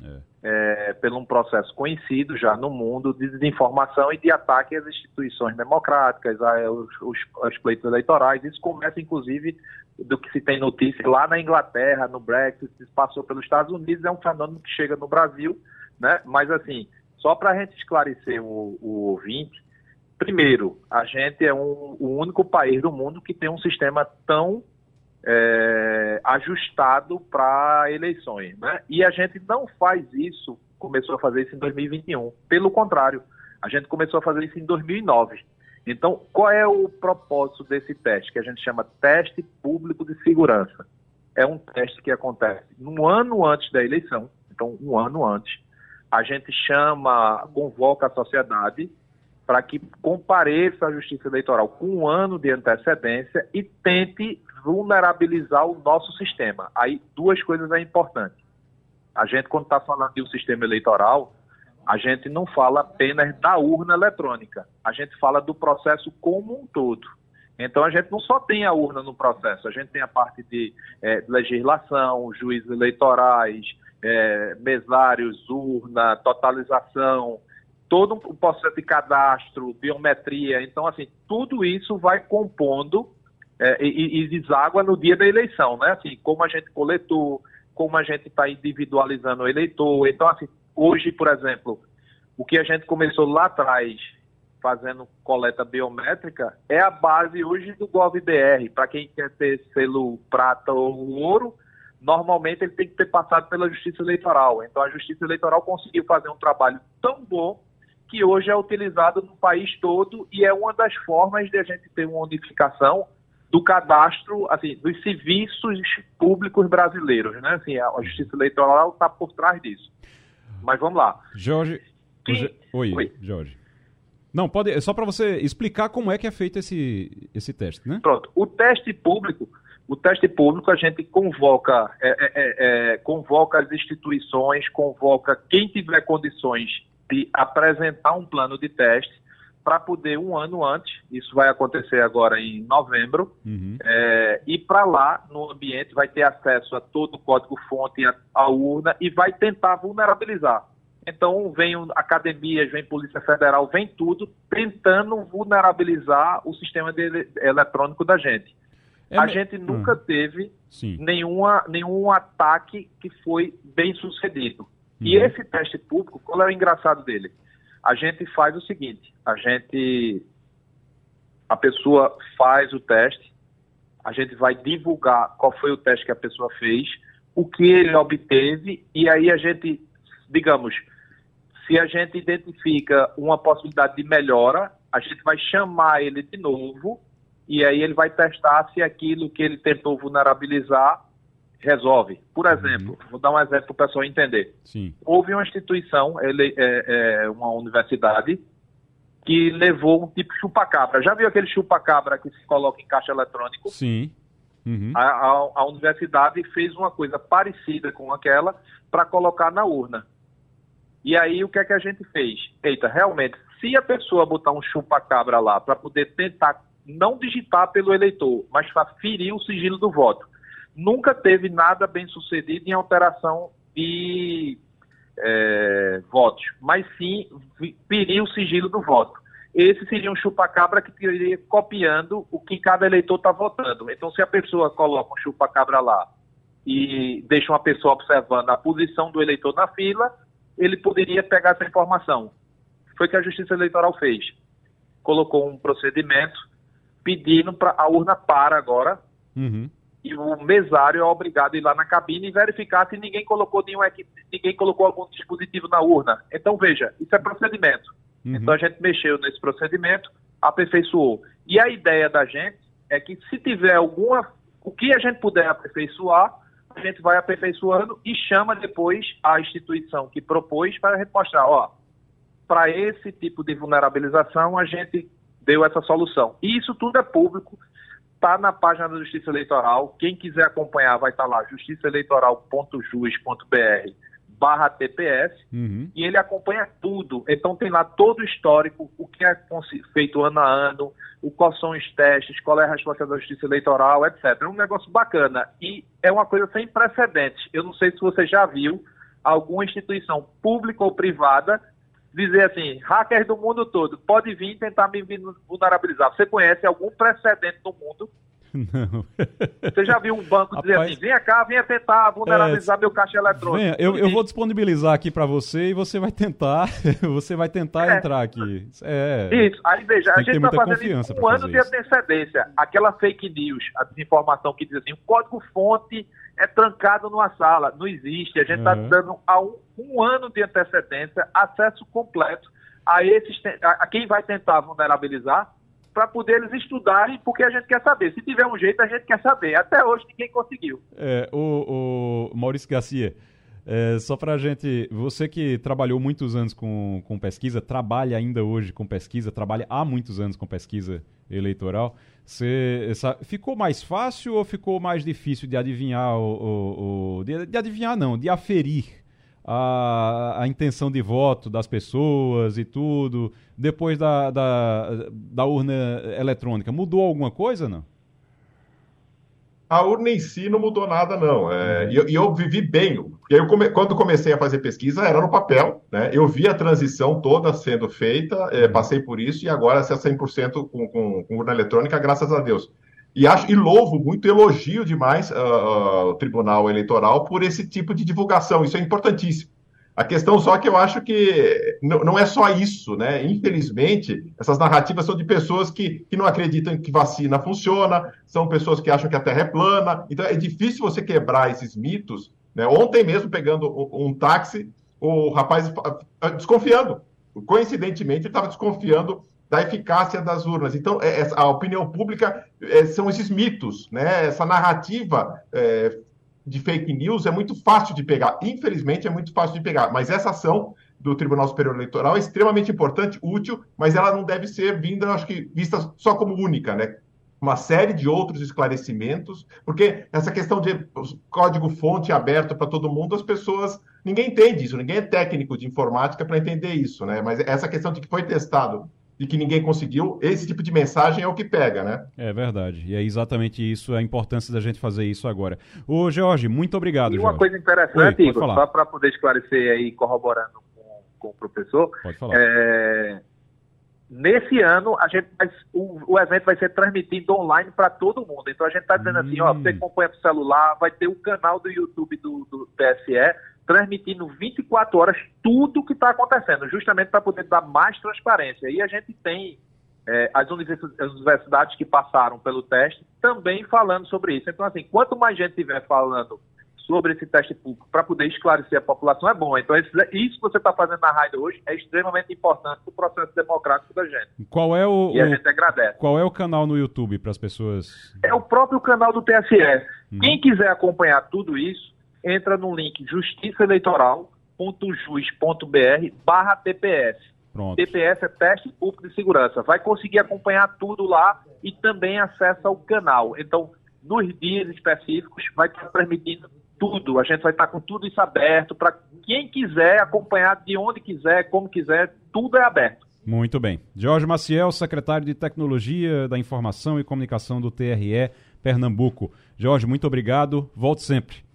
é. É, por um processo conhecido já no mundo de desinformação e de ataque às instituições democráticas, aos, aos, aos pleitos eleitorais. Isso começa, inclusive, do que se tem notícia lá na Inglaterra, no Brexit, se passou pelos Estados Unidos, é um fenômeno que chega no Brasil, né? Mas, assim, só para a gente esclarecer o, o ouvinte, primeiro, a gente é um, o único país do mundo que tem um sistema tão é, ajustado para eleições. Né? E a gente não faz isso, começou a fazer isso em 2021. Pelo contrário, a gente começou a fazer isso em 2009. Então, qual é o propósito desse teste, que a gente chama teste público de segurança? É um teste que acontece no ano antes da eleição, então um ano antes. A gente chama, convoca a sociedade para que compareça à Justiça Eleitoral com um ano de antecedência e tente vulnerabilizar o nosso sistema. Aí, duas coisas é importante. A gente, quando está falando de um sistema eleitoral, a gente não fala apenas da urna eletrônica, a gente fala do processo como um todo. Então a gente não só tem a urna no processo, a gente tem a parte de é, legislação, juízes eleitorais, é, mesários, urna, totalização, todo o processo de cadastro, biometria. Então, assim, tudo isso vai compondo é, e, e deságua no dia da eleição, né? Assim, como a gente coletou, como a gente está individualizando o eleitor. Então, assim, hoje, por exemplo, o que a gente começou lá atrás, fazendo coleta biométrica, é a base hoje do GovBR. Para quem quer ter selo prata ou ouro, normalmente ele tem que ter passado pela Justiça Eleitoral. Então, a Justiça Eleitoral conseguiu fazer um trabalho tão bom que hoje é utilizado no país todo e é uma das formas de a gente ter uma unificação do cadastro, assim, dos serviços públicos brasileiros, né? Assim, a Justiça Eleitoral está por trás disso. Mas vamos lá. Jorge, Quem... Oi, Oi, Jorge. Não, pode, é só para você explicar como é que é feito esse, esse teste, né? Pronto. O teste público, o teste público a gente convoca, é, é, é, é convoca as instituições, convoca quem tiver condições de apresentar um plano de teste para poder um ano antes, isso vai acontecer agora em novembro, uhum. é, ir para lá no ambiente, vai ter acesso a todo o código-fonte, a, a, urna e vai tentar vulnerabilizar. Então, vem academias, vem Polícia Federal, vem tudo tentando vulnerabilizar o sistema de, eletrônico da gente. É a gente nunca hum. teve nenhuma, nenhum ataque que foi bem sucedido. Uhum. E esse teste público, qual é o engraçado dele? A gente faz o seguinte: a gente. A pessoa faz o teste, a gente vai divulgar qual foi o teste que a pessoa fez, o que ele obteve, e aí a gente, digamos, se a gente identifica uma possibilidade de melhora, a gente vai chamar ele de novo, e aí ele vai testar se aquilo que ele tentou vulnerabilizar resolve. Por exemplo, uhum. vou dar um exemplo para o pessoal entender. Sim. Houve uma instituição, ele, é, é, uma universidade, que levou um tipo chupa-cabra. Já viu aquele chupa-cabra que se coloca em caixa eletrônico? Sim. Uhum. A, a, a, universidade fez uma coisa parecida com aquela para colocar na urna. E aí o que é que a gente fez? Eita, realmente, se a pessoa botar um chupa-cabra lá para poder tentar não digitar pelo eleitor, mas para ferir o sigilo do voto, nunca teve nada bem sucedido em alteração de é, votos, mas sim ferir o sigilo do voto. Esse seria um chupa-cabra que iria copiando o que cada eleitor está votando. Então, se a pessoa coloca um chupa-cabra lá e deixa uma pessoa observando a posição do eleitor na fila, ele poderia pegar essa informação. Foi o que a Justiça Eleitoral fez. Colocou um procedimento pedindo para a urna para agora, uhum e o mesário é obrigado a ir lá na cabine e verificar se ninguém colocou nenhum ninguém colocou algum dispositivo na urna. Então veja, isso é procedimento. Uhum. Então a gente mexeu nesse procedimento, aperfeiçoou. E a ideia da gente é que se tiver alguma o que a gente puder aperfeiçoar, a gente vai aperfeiçoando e chama depois a instituição que propôs para mostrar, ó, para esse tipo de vulnerabilização a gente deu essa solução. E isso tudo é público, está na página da Justiça Eleitoral. Quem quiser acompanhar vai estar tá lá, justiçaeleitoral.jus.br barra TPS, uhum. e ele acompanha tudo. Então tem lá todo o histórico, o que é feito ano a ano, o quais são os testes, qual é a resposta da Justiça Eleitoral, etc. É um negócio bacana e é uma coisa sem precedentes. Eu não sei se você já viu alguma instituição pública ou privada dizer assim, hackers do mundo todo, pode vir tentar me vulnerabilizar. Você conhece algum precedente no mundo? Não. Você já viu um banco dizer Rapaz, assim, venha cá, venha tentar vulnerabilizar é, meu caixa eletrônico. Venha, eu, eu vou disponibilizar aqui para você e você vai tentar, [LAUGHS] você vai tentar é. entrar aqui. É, isso, aí veja, a gente está fazendo isso um ano de antecedência. Aquela fake news, a desinformação que diz assim, o código-fonte é trancado numa sala. Não existe. A gente está uhum. dando a um, um, ano de antecedência acesso completo a, esses, a, a quem vai tentar vulnerabilizar para poder eles estudarem, porque a gente quer saber. Se tiver um jeito, a gente quer saber. Até hoje ninguém conseguiu. É, o, o Maurício Garcia, é, só para a gente, você que trabalhou muitos anos com, com pesquisa, trabalha ainda hoje com pesquisa, trabalha há muitos anos com pesquisa eleitoral, Você, essa, ficou mais fácil ou ficou mais difícil de adivinhar o, o, o de, de, adivinhar não, de aferir a, a intenção de voto das pessoas e tudo depois da, da, da urna eletrônica? Mudou alguma coisa, não? a urna em si não mudou nada, não. É, e, eu, eu, vivi bem. Porque eu come, quando comecei a fazer pesquisa, era no papel. Né? Eu vi a transição toda sendo feita, é, passei por isso, e agora se é 100% com, com, com, urna eletrônica, graças a Deus. E, acho, e louvo muito, elogio demais uh, o Tribunal Eleitoral por esse tipo de divulgação. Isso é importantíssimo. A questão só que eu acho que não é só isso, né? Infelizmente, essas narrativas são de pessoas que, que não acreditam que vacina funciona, são pessoas que acham que a Terra é plana. Então é difícil você quebrar esses mitos. Né? Ontem mesmo, pegando um, táxi, o rapaz desconfiando. Coincidentemente, ele estava desconfiando da eficácia das urnas. Então, é, a opinião pública é, são esses mitos, né? Essa narrativa é, de fake news é muito fácil de pegar. Infelizmente, é muito fácil de pegar. Mas essa ação do Tribunal Superior Eleitoral é extremamente importante, útil, mas ela não deve ser vinda, acho que, vista só como única, né? Uma série de outros esclarecimentos, porque essa questão de código-fonte aberto para todo mundo, as pessoas. Ninguém entende isso, ninguém é técnico de informática para entender isso, né? Mas essa questão de que foi testado e que ninguém conseguiu, esse tipo de mensagem é o que pega, né? É verdade. E é exatamente isso, a importância da gente fazer isso agora. Ô, Jorge, muito obrigado, E uma Jorge. coisa interessante, Oi, Igor, só para poder esclarecer aí, corroborando com, com o professor. Pode falar. É... Nesse ano, a gente vai, o, o, evento vai ser transmitido online para todo mundo. Então a gente está dizendo hum. assim, ó, você acompanha o celular, vai ter o canal do YouTube do, do TSE, transmitindo 24 horas tudo o que está acontecendo, justamente para poder dar mais transparência. E a gente tem é, as, universidades que passaram pelo teste também falando sobre isso. Então, assim, quanto mais gente estiver falando sobre esse teste público para poder esclarecer a população é bom. Então, isso que você está fazendo na rádio hoje é extremamente importante para o processo democrático da gente. Qual é o, e a gente agradece. Qual é o canal no YouTube para as pessoas? É o próprio canal do TSE. Hum. Quem quiser acompanhar tudo isso, entra no link justiçaeleitoral.jus.br barra TPS. Pronto. TPS é Teste Público de Segurança. Vai conseguir acompanhar tudo lá e também acessa o canal. Então, nos dias específicos, vai estar permitindo tudo. A gente vai estar com tudo isso aberto para quem quiser acompanhar de onde quiser, como quiser, tudo é aberto. Muito bem. Jorge Maciel, secretário de Tecnologia da Informação e Comunicação do TRE Pernambuco. Jorge, muito obrigado. Volte sempre.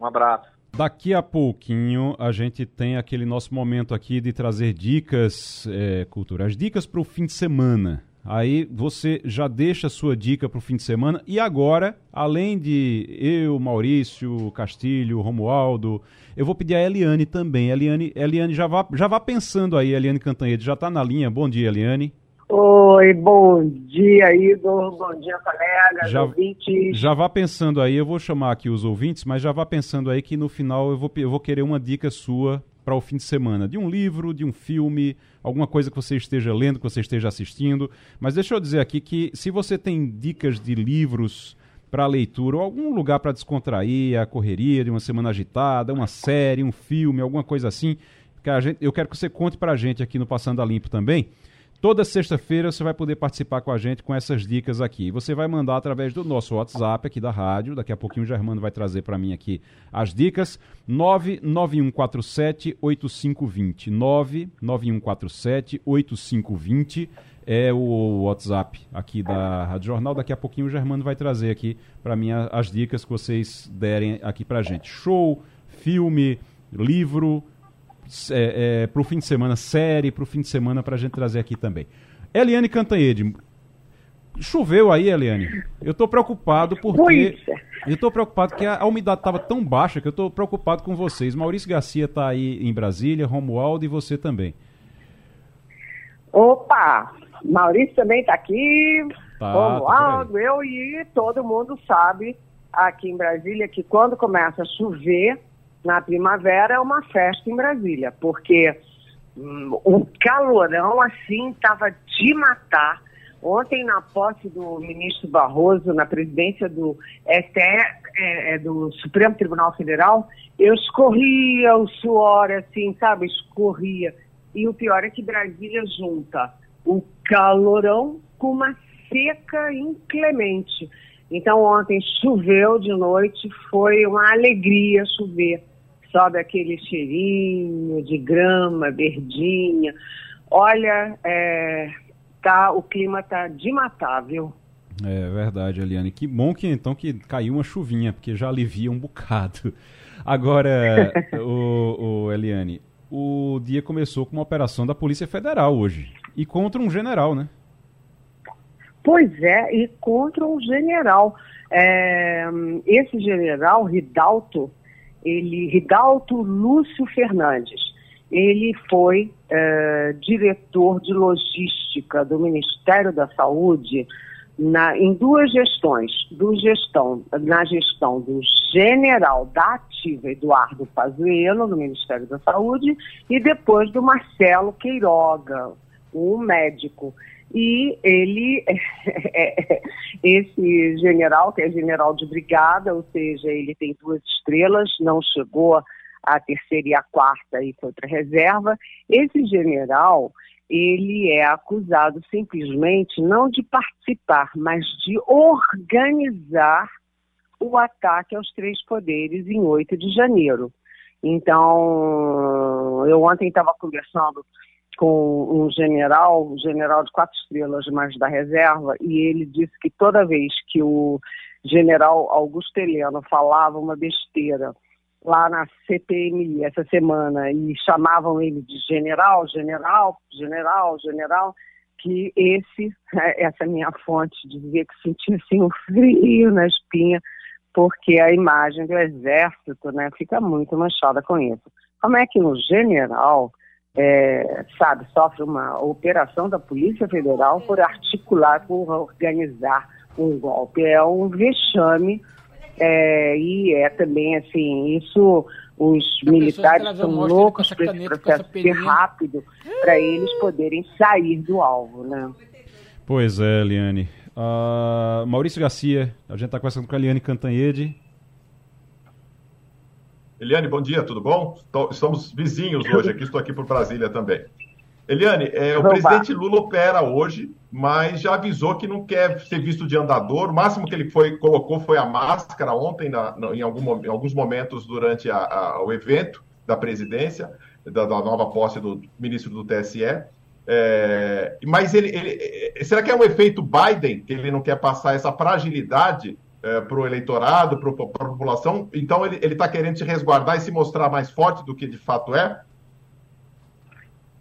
Um abraço. Daqui a pouquinho a gente tem aquele nosso momento aqui de trazer dicas é, culturais, dicas para o fim de semana. Aí você já deixa a sua dica para o fim de semana. E agora, além de eu, Maurício, Castilho, Romualdo, eu vou pedir a Eliane também. Eliane, Eliane já, vá, já vá pensando aí, Eliane Cantanhede, já está na linha. Bom dia, Eliane. Oi, bom dia, Igor. Bom dia, colegas, já, ouvintes. Já vá pensando aí, eu vou chamar aqui os ouvintes, mas já vá pensando aí que no final eu vou, eu vou querer uma dica sua para o fim de semana, de um livro, de um filme, alguma coisa que você esteja lendo, que você esteja assistindo. Mas deixa eu dizer aqui que se você tem dicas de livros para leitura, ou algum lugar para descontrair a correria de uma semana agitada, uma série, um filme, alguma coisa assim, que a gente, eu quero que você conte para a gente aqui no Passando a Limpo também. Toda sexta-feira você vai poder participar com a gente com essas dicas aqui. Você vai mandar através do nosso WhatsApp aqui da rádio. Daqui a pouquinho o Germano vai trazer para mim aqui as dicas. 99147 8520. 99147 8520 é o WhatsApp aqui da Rádio Jornal. Daqui a pouquinho o Germano vai trazer aqui para mim as dicas que vocês derem aqui para gente. Show, filme, livro, é, é, para o fim de semana, série para o fim de semana para a gente trazer aqui também. Eliane Cantanhede, choveu aí, Eliane? Eu estou preocupado porque... Eu estou preocupado que a, a umidade estava tão baixa que eu estou preocupado com vocês. Maurício Garcia está aí em Brasília, Romualdo e você também. Opa! Maurício também está aqui, tá, Romualdo, tá eu e todo mundo sabe aqui em Brasília que quando começa a chover, na primavera é uma festa em Brasília, porque hum, o calorão assim estava de matar. Ontem, na posse do ministro Barroso, na presidência do STE, é, é, do Supremo Tribunal Federal, eu escorria o suor, assim, sabe? Escorria. E o pior é que Brasília junta o calorão com uma seca inclemente. Então ontem choveu de noite, foi uma alegria chover. Sobe aquele cheirinho de grama verdinha. Olha, é, tá, o clima tá de matar, viu? É verdade, Eliane. Que bom que então que caiu uma chuvinha, porque já alivia um bocado. Agora, [LAUGHS] o, o Eliane, o dia começou com uma operação da Polícia Federal hoje. E contra um general, né? Pois é, e contra um general. É, esse general, Ridalto, ele, Ridalto Lúcio Fernandes, ele foi é, diretor de logística do Ministério da Saúde na, em duas gestões, do gestão, na gestão do general da ativa Eduardo Pazuello, no Ministério da Saúde, e depois do Marcelo Queiroga, um médico. E ele, [LAUGHS] esse general, que é general de brigada, ou seja, ele tem duas estrelas, não chegou a terceira e a quarta e foi para reserva. Esse general, ele é acusado simplesmente não de participar, mas de organizar o ataque aos três poderes em 8 de janeiro. Então, eu ontem estava conversando com um general, um general de quatro estrelas, mas da reserva, e ele disse que toda vez que o general Augusto Heleno falava uma besteira lá na CPMI essa semana e chamavam ele de general, general, general, general, que esse, [LAUGHS] essa minha fonte dizia que sentia assim um frio na espinha, porque a imagem do exército né, fica muito manchada com isso. Como é que um general é, sabe, sofre uma operação da Polícia Federal por articular, por organizar um golpe. É um vexame é, e é também assim, isso os militares estão loucos para esse processo ser rápido para eles poderem sair do alvo, né? Pois é, Eliane. Uh, Maurício Garcia, a gente está conversando com a Eliane Cantanhede, Eliane, bom dia, tudo bom? Estamos vizinhos hoje aqui, estou aqui por Brasília também. Eliane, é, o presidente Lula opera hoje, mas já avisou que não quer ser visto de andador. O máximo que ele foi, colocou foi a máscara ontem, na, em, algum, em, alguns momentos durante a, a, o evento da presidência, da, da, nova posse do ministro do TSE. É, mas ele, ele, será que é um efeito Biden, que ele não quer passar essa fragilidade é, para o eleitorado, para a população. Então, ele está querendo se resguardar e se mostrar mais forte do que de fato é?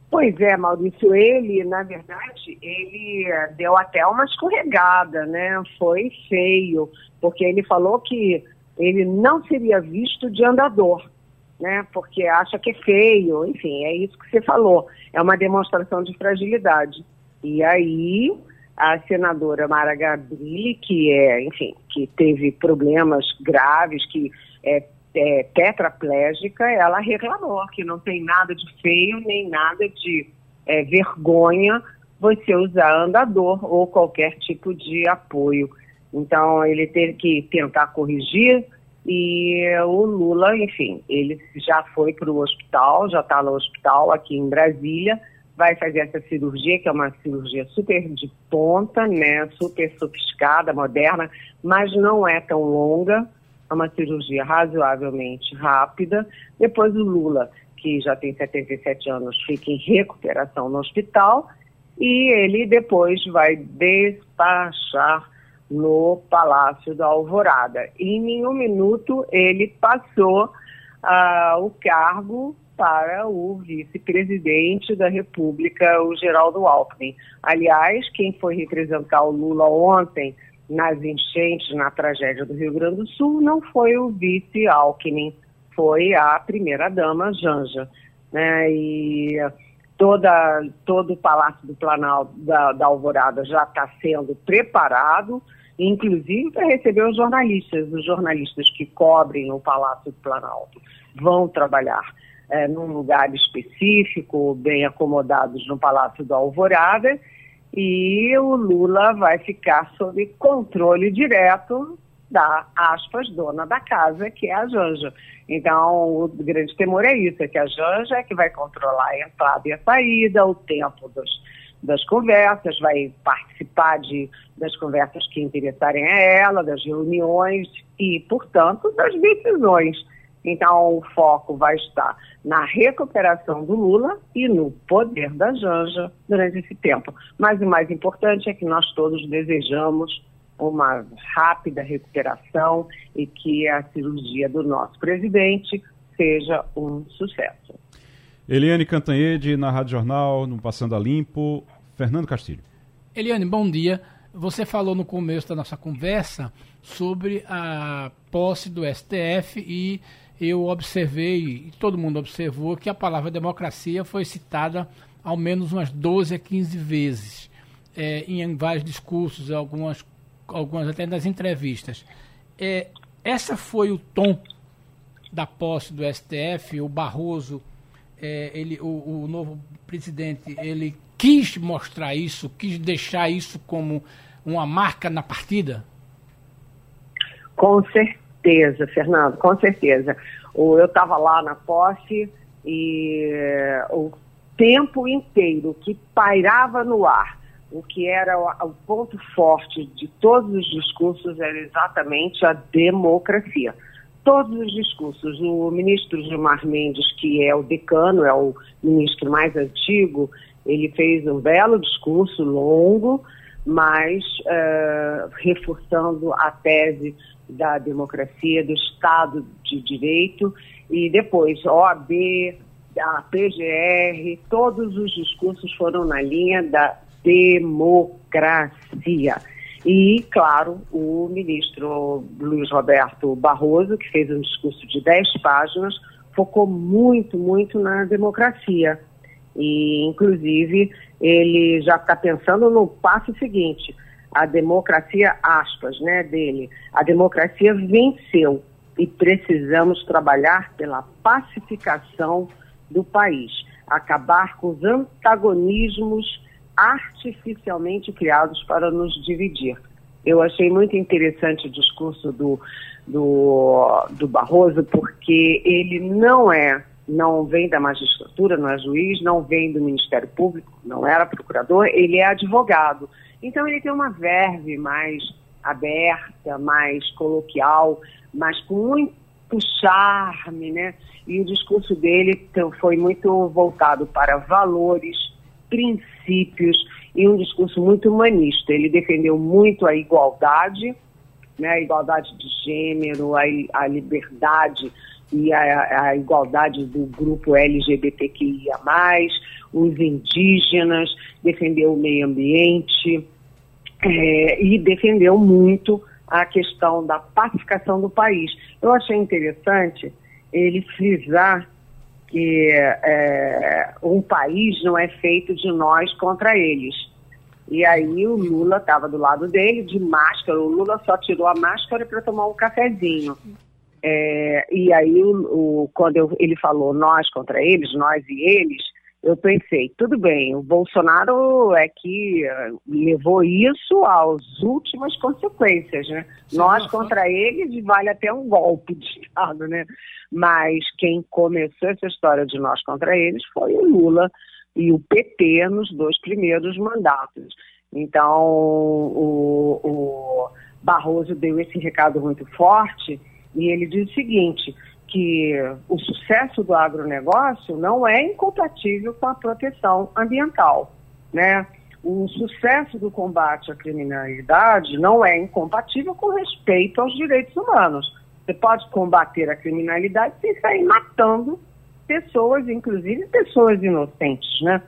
Pois é, Maurício, ele, na verdade, ele deu até uma escorregada, né? Foi feio, porque ele falou que ele não seria visto de andador, né? Porque acha que é feio, enfim, é isso que você falou. É uma demonstração de fragilidade. E aí a senadora Mara Gabrilli, que é, enfim, que teve problemas graves, que é, é tetraplégica, ela reclamou que não tem nada de feio nem nada de é, vergonha você usar andador ou qualquer tipo de apoio. Então ele teve que tentar corrigir e o Lula, enfim, ele já foi para o hospital, já está no hospital aqui em Brasília vai fazer essa cirurgia, que é uma cirurgia super de ponta, né, super sofisticada, moderna, mas não é tão longa, é uma cirurgia razoavelmente rápida. Depois o Lula, que já tem 77 anos, fica em recuperação no hospital e ele depois vai despachar no Palácio da Alvorada. E em nenhum minuto ele passou uh, o cargo para o vice-presidente da República, o Geraldo Alckmin. Aliás, quem foi representar o Lula ontem nas enchentes, na tragédia do Rio Grande do Sul, não foi o vice Alckmin, foi a primeira-dama Janja. Né? E toda, todo o Palácio do Planalto da, da Alvorada já está sendo preparado, inclusive para receber os jornalistas. Os jornalistas que cobrem o Palácio do Planalto vão trabalhar é, num lugar específico, bem acomodados no Palácio da Alvorada, e o Lula vai ficar sob controle direto da, aspas, dona da casa, que é a Janja. Então, o grande temor é isso, é que a Janja é que vai controlar a entrada e a saída, o tempo dos, das conversas, vai participar de, das conversas que interessarem a ela, das reuniões e, portanto, das decisões. Então, o foco vai estar na recuperação do Lula e no poder da Janja durante esse tempo. Mas o mais importante é que nós todos desejamos uma rápida recuperação e que a cirurgia do nosso presidente seja um sucesso. Eliane Cantanhede, na Rádio Jornal, no Passando a Limpo. Fernando Castilho. Eliane, bom dia. Você falou no começo da nossa conversa sobre a posse do STF e eu observei, e todo mundo observou, que a palavra democracia foi citada ao menos umas 12 a 15 vezes é, em vários discursos, algumas, algumas até nas entrevistas. É, essa foi o tom da posse do STF, o Barroso, é, ele, o, o novo presidente, ele quis mostrar isso, quis deixar isso como uma marca na partida? Com certeza, Fernando, com certeza. Eu estava lá na posse e o tempo inteiro que pairava no ar, o que era o, ponto forte de todos os discursos era exatamente a democracia. Todos os discursos. O ministro Gilmar Mendes, que é o decano, é o ministro mais antigo, ele fez um belo discurso longo, mas uh, reforçando a tese da democracia, do Estado de Direito, e depois OAB, a PGR, todos os discursos foram na linha da democracia. E, claro, o ministro Luiz Roberto Barroso, que fez um discurso de 10 páginas, focou muito, muito na democracia. E, inclusive, ele já está pensando no passo seguinte. A democracia, aspas, né, dele, a democracia venceu e precisamos trabalhar pela pacificação do país, acabar com os antagonismos artificialmente criados para nos dividir. Eu achei muito interessante o discurso do, do, do Barroso, porque ele não é não vem da magistratura, não é juiz, não vem do Ministério Público, não era procurador, ele é advogado. Então ele tem uma verve mais aberta, mais coloquial, mas com muito charme, né? E o discurso dele foi muito voltado para valores, princípios e um discurso muito humanista. Ele defendeu muito a igualdade, né? A igualdade de gênero, a, a liberdade e a, a igualdade do grupo LGBTQIA, os indígenas, defendeu o meio ambiente é, e defendeu muito a questão da pacificação do país. Eu achei interessante ele frisar que é, um país não é feito de nós contra eles. E aí o Lula estava do lado dele, de máscara. O Lula só tirou a máscara para tomar um cafezinho. É, e aí, o, o quando eu, ele falou nós contra eles, nós e eles, eu pensei, tudo bem, o Bolsonaro é que uh, levou isso às últimas consequências, né? Sim, nós contra eles vale até um golpe de Estado, né? Mas quem começou essa história de nós contra eles foi o Lula e o PT nos dois primeiros mandatos. Então, o, o Barroso deu esse recado muito forte e ele diz o seguinte, que o sucesso do agronegócio não é incompatível com a proteção ambiental, né? O sucesso do combate à criminalidade não é incompatível com respeito aos direitos humanos. Você pode combater a criminalidade sem sair matando pessoas, inclusive pessoas inocentes, né?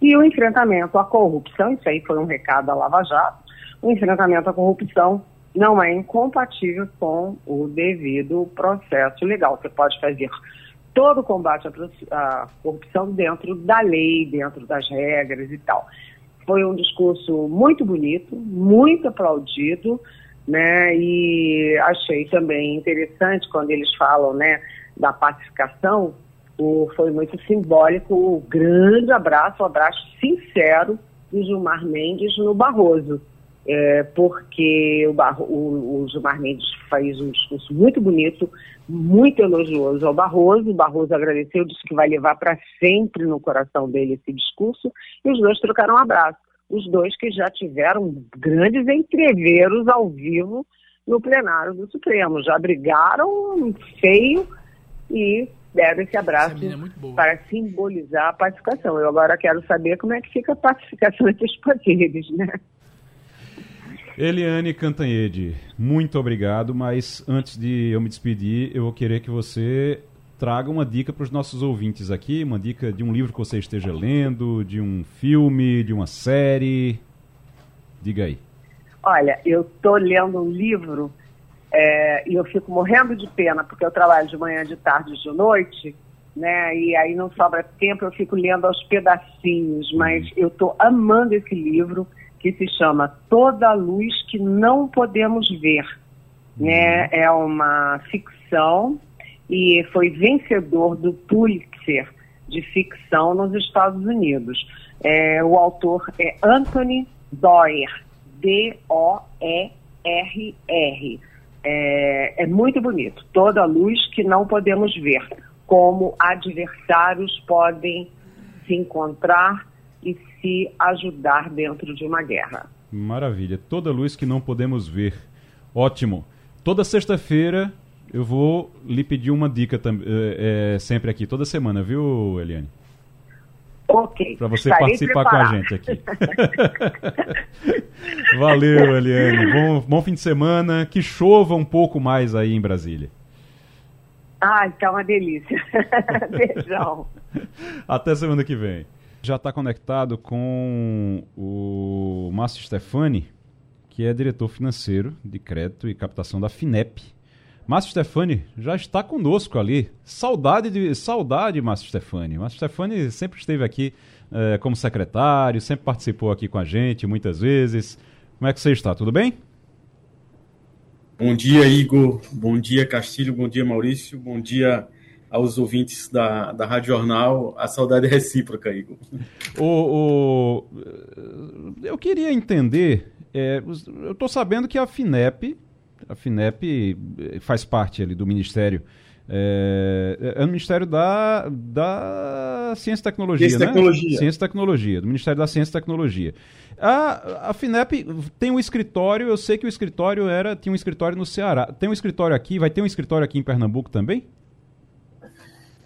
E o enfrentamento à corrupção, isso aí foi um recado da Lava Jato, o enfrentamento à corrupção não é incompatível com o devido processo legal. Você pode fazer todo o combate à corrupção dentro da lei, dentro das regras e tal. Foi um discurso muito bonito, muito aplaudido, né? E achei também interessante quando eles falam, né, da pacificação. O, foi muito simbólico o grande abraço, o abraço sincero do Gilmar Mendes no Barroso é, porque o, Bar, o, o Gilmar Mendes fez um discurso muito bonito, muito elogioso ao Barroso. O Barroso agradeceu, disse que vai levar para sempre no coração dele esse discurso, e os dois trocaram um abraço. os dois que já tiveram grandes entreveros ao vivo no plenário do Supremo. Já brigaram feio e deram esse abraço é para simbolizar a pacificação. Eu agora quero saber como é que fica a pacificação [LAUGHS] entre os poderes, né? Eliane Cantanhede, muito obrigado, mas antes de eu me despedir, eu vou querer que você traga uma dica para os nossos ouvintes aqui, uma dica de um livro que você esteja lendo, de um filme, de uma série. Diga aí. Olha, eu estou lendo um livro é, e eu fico morrendo de pena, porque eu trabalho de manhã, de tarde e de noite, né? E aí não sobra tempo, eu fico lendo aos pedacinhos, mas eu estou amando esse livro que se chama Toda a Luz que Não Podemos Ver. Né? É uma ficção e foi vencedor do Pulitzer de ficção nos Estados Unidos. É, o autor é Anthony Doerr, D-O-E-R-R. É, é muito bonito. Toda a luz que não podemos ver. Como adversários podem se encontrar e se ajudar dentro de uma guerra. Maravilha. Toda luz que não podemos ver. Ótimo. Toda sexta-feira eu vou lhe pedir uma dica é, é, sempre aqui, toda semana, viu, Eliane? Ok. Para você participar preparado. com a gente aqui. [LAUGHS] Valeu, Eliane. Bom, bom fim de semana. Que chova um pouco mais aí em Brasília. Ai, tá uma delícia. [LAUGHS] Beijão. Até semana que vem já está conectado com o Márcio Stefani, que é diretor financeiro de crédito e captação da FINEP. Márcio Stefani já está conosco ali. Saudade de saudade, Márcio Stefani. Márcio Stefani sempre esteve aqui eh, como secretário, sempre participou aqui com a gente muitas vezes. Como é que você está? Tudo bem? Bom dia, Igor. Bom dia, Castilho. Bom dia, Maurício. Bom dia, aos ouvintes da, da Rádio Jornal a saudade recíproca, Igor. O, o, eu queria entender, é, eu estou sabendo que a FINEP, a FINEP faz parte ali do Ministério, é, é o Ministério da, da Ciência e Tecnologia, Ciência né? Tecnologia. Ciência e Tecnologia, do Ministério da Ciência e Tecnologia. A, a FINEP tem um escritório, eu sei que o escritório era, tinha um escritório no Ceará. Tem um escritório aqui, vai ter um escritório aqui em Pernambuco também?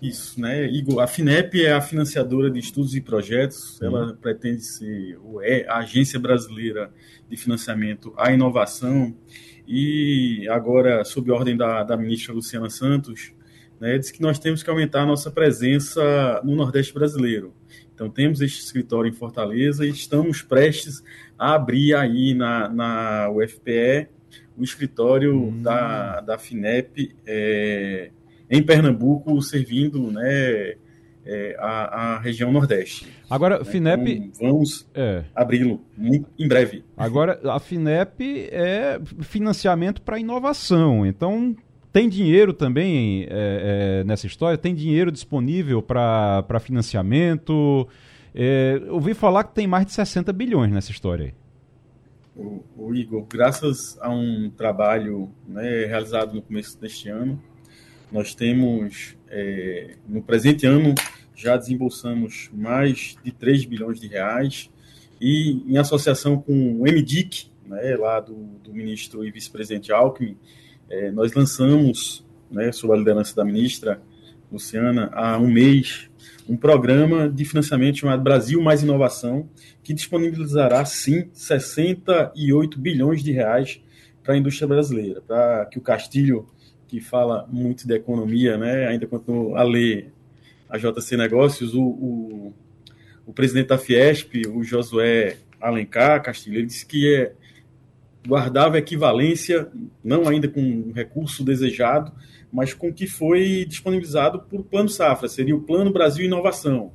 Isso, né, Igor? A FINEP é a financiadora de estudos e projetos. Uhum. Ela pretende ser é, a agência brasileira de financiamento à inovação. E agora, sob ordem da, da ministra Luciana Santos, né, diz que nós temos que aumentar a nossa presença no Nordeste brasileiro. Então, temos este escritório em Fortaleza e estamos prestes a abrir aí na, na UFPE o escritório uhum. da, da FINEP. É, em Pernambuco, servindo né, é, a, a, região Nordeste. Agora, né? FINEP. Então, vamos é. abri-lo em breve. Agora, a FINEP é financiamento para inovação. Então, tem dinheiro também é, é, nessa história? Tem dinheiro disponível para financiamento? É, ouvi falar que tem mais de 60 bilhões nessa história aí. O, o Igor, graças a um trabalho né, realizado no começo deste ano, nós temos, é, no presente ano, já desembolsamos mais de 3 bilhões de reais e em associação com o MDIC, né, lá do, do ministro e vice-presidente Alckmin, é, nós lançamos, né, sob a liderança da ministra Luciana, há um mês, um programa de financiamento chamado Brasil Mais Inovação, que disponibilizará, sim, 68 bilhões de reais para a indústria brasileira, para que o Castilho que fala muito de economia, né? ainda quanto a ler a JC Negócios, o, o, o presidente da Fiesp, o Josué Alencar Castilho, ele disse que é, guardava equivalência, não ainda com o recurso desejado, mas com o que foi disponibilizado por Plano Safra, seria o Plano Brasil Inovação.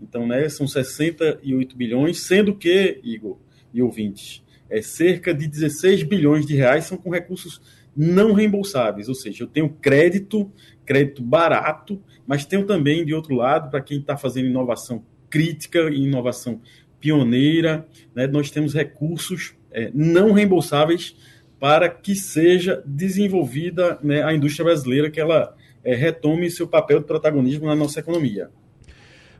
Então, né, são 68 bilhões, sendo que, Igor e ouvintes, é cerca de 16 bilhões de reais são com recursos não reembolsáveis, ou seja, eu tenho crédito, crédito barato, mas tenho também, de outro lado, para quem está fazendo inovação crítica e inovação pioneira, né, nós temos recursos é, não reembolsáveis para que seja desenvolvida né, a indústria brasileira, que ela é, retome seu papel de protagonismo na nossa economia.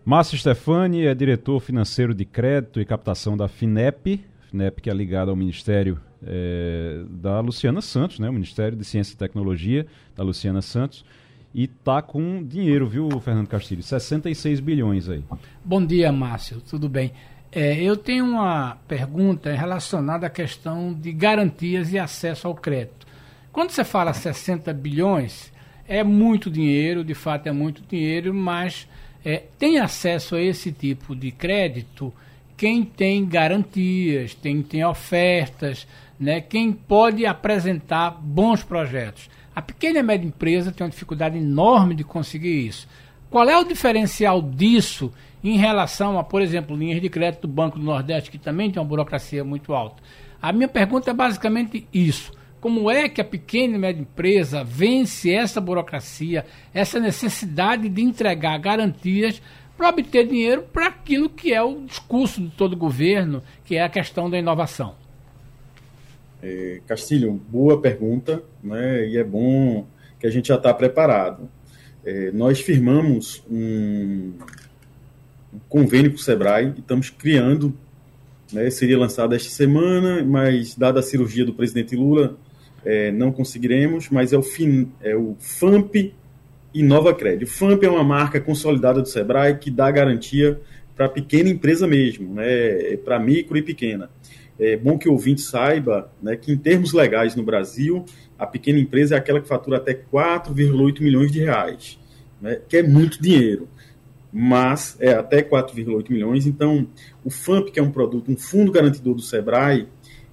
Márcio Stefani é diretor financeiro de crédito e captação da FINEP, FINEP que é ligada ao Ministério é, da Luciana Santos, né? o Ministério de Ciência e Tecnologia da Luciana Santos. E tá com dinheiro, viu, Fernando Castilho? 66 bilhões aí. Bom dia, Márcio. Tudo bem? É, eu tenho uma pergunta relacionada à questão de garantias e acesso ao crédito. Quando você fala 60 bilhões, é muito dinheiro, de fato é muito dinheiro, mas é, tem acesso a esse tipo de crédito quem tem garantias, quem tem ofertas, né, quem pode apresentar bons projetos. A pequena e média empresa tem uma dificuldade enorme de conseguir isso. Qual é o diferencial disso em relação a, por exemplo, linhas de crédito do Banco do Nordeste, que também tem uma burocracia muito alta? A minha pergunta é basicamente isso. Como é que a pequena e média empresa vence essa burocracia, essa necessidade de entregar garantias para obter dinheiro para aquilo que é o discurso de todo governo, que é a questão da inovação? É, Castilho, boa pergunta, né? E é bom que a gente já está preparado. É, nós firmamos um, um, convênio com o Sebrae e estamos criando, né, seria lançado esta semana, mas dada a cirurgia do presidente Lula, é, não conseguiremos, mas é o, FIN, é o FAMP Inova Crédito. O FAMP é uma marca consolidada do Sebrae que dá garantia para pequena empresa mesmo, né, para micro e pequena. É bom que o ouvinte saiba né, que, em termos legais no Brasil, a pequena empresa é aquela que fatura até 4,8 milhões de reais, né, que é muito dinheiro, mas é até 4,8 milhões. Então, o FAMP, que é um produto, um fundo garantidor do SEBRAE,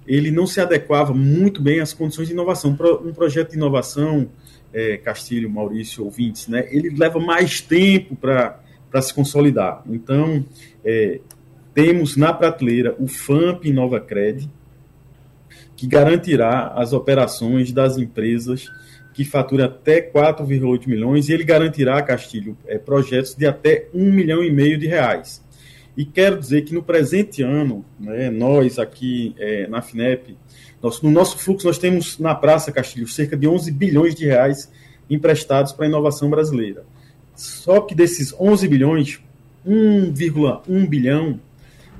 ele não se adequava muito bem às condições de inovação. Um projeto de inovação, é, Castilho, Maurício, ouvintes, né, ele leva mais tempo para se consolidar. Então, é, temos na prateleira o FAMP Nova Cred, que garantirá as operações das empresas que faturam até 4,8 milhões e ele garantirá, Castilho, é, projetos de até 1 milhão e meio de reais. E quero dizer que no presente ano, né, nós aqui é, na FINEP, no nosso fluxo nós temos na Praça Castilho cerca de 11 bilhões de reais emprestados para a inovação brasileira. Só que desses 11 bilhões, 1,1 bilhão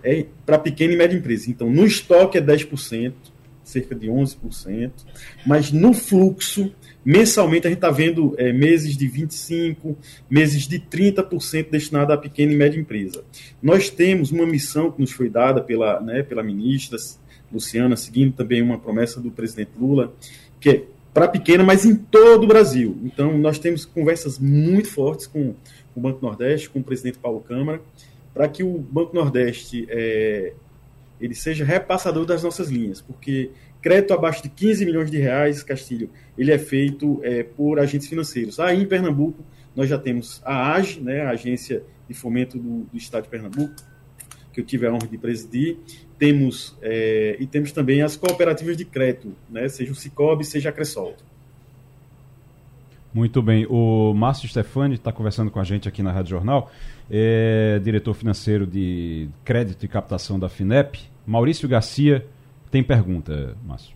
é para pequena e média empresa. Então, no estoque é 10%, cerca de 11%, mas no fluxo, mensalmente, a gente está vendo é, meses de 25%, meses de 30% destinado à pequena e média empresa. Nós temos uma missão que nos foi dada pela, né, pela ministra Luciana, seguindo também uma promessa do presidente Lula, que é para pequena, mas em todo o Brasil. Então, nós temos conversas muito fortes com o Banco Nordeste, com o presidente Paulo Câmara, para que o Banco Nordeste é, ele seja repassador das nossas linhas, porque crédito abaixo de 15 milhões de reais, Castilho, ele é feito é, por agentes financeiros. Aí em Pernambuco nós já temos a AGE, né, a Agência de Fomento do, do Estado de Pernambuco, que eu tive a honra de presidir, temos é, e temos também as cooperativas de crédito, né, seja o Cicobi, seja a Cressol. Muito bem. O Márcio Stefani está conversando com a gente aqui na Rádio Jornal, é diretor financeiro de crédito e captação da FINEP. Maurício Garcia tem pergunta, Márcio.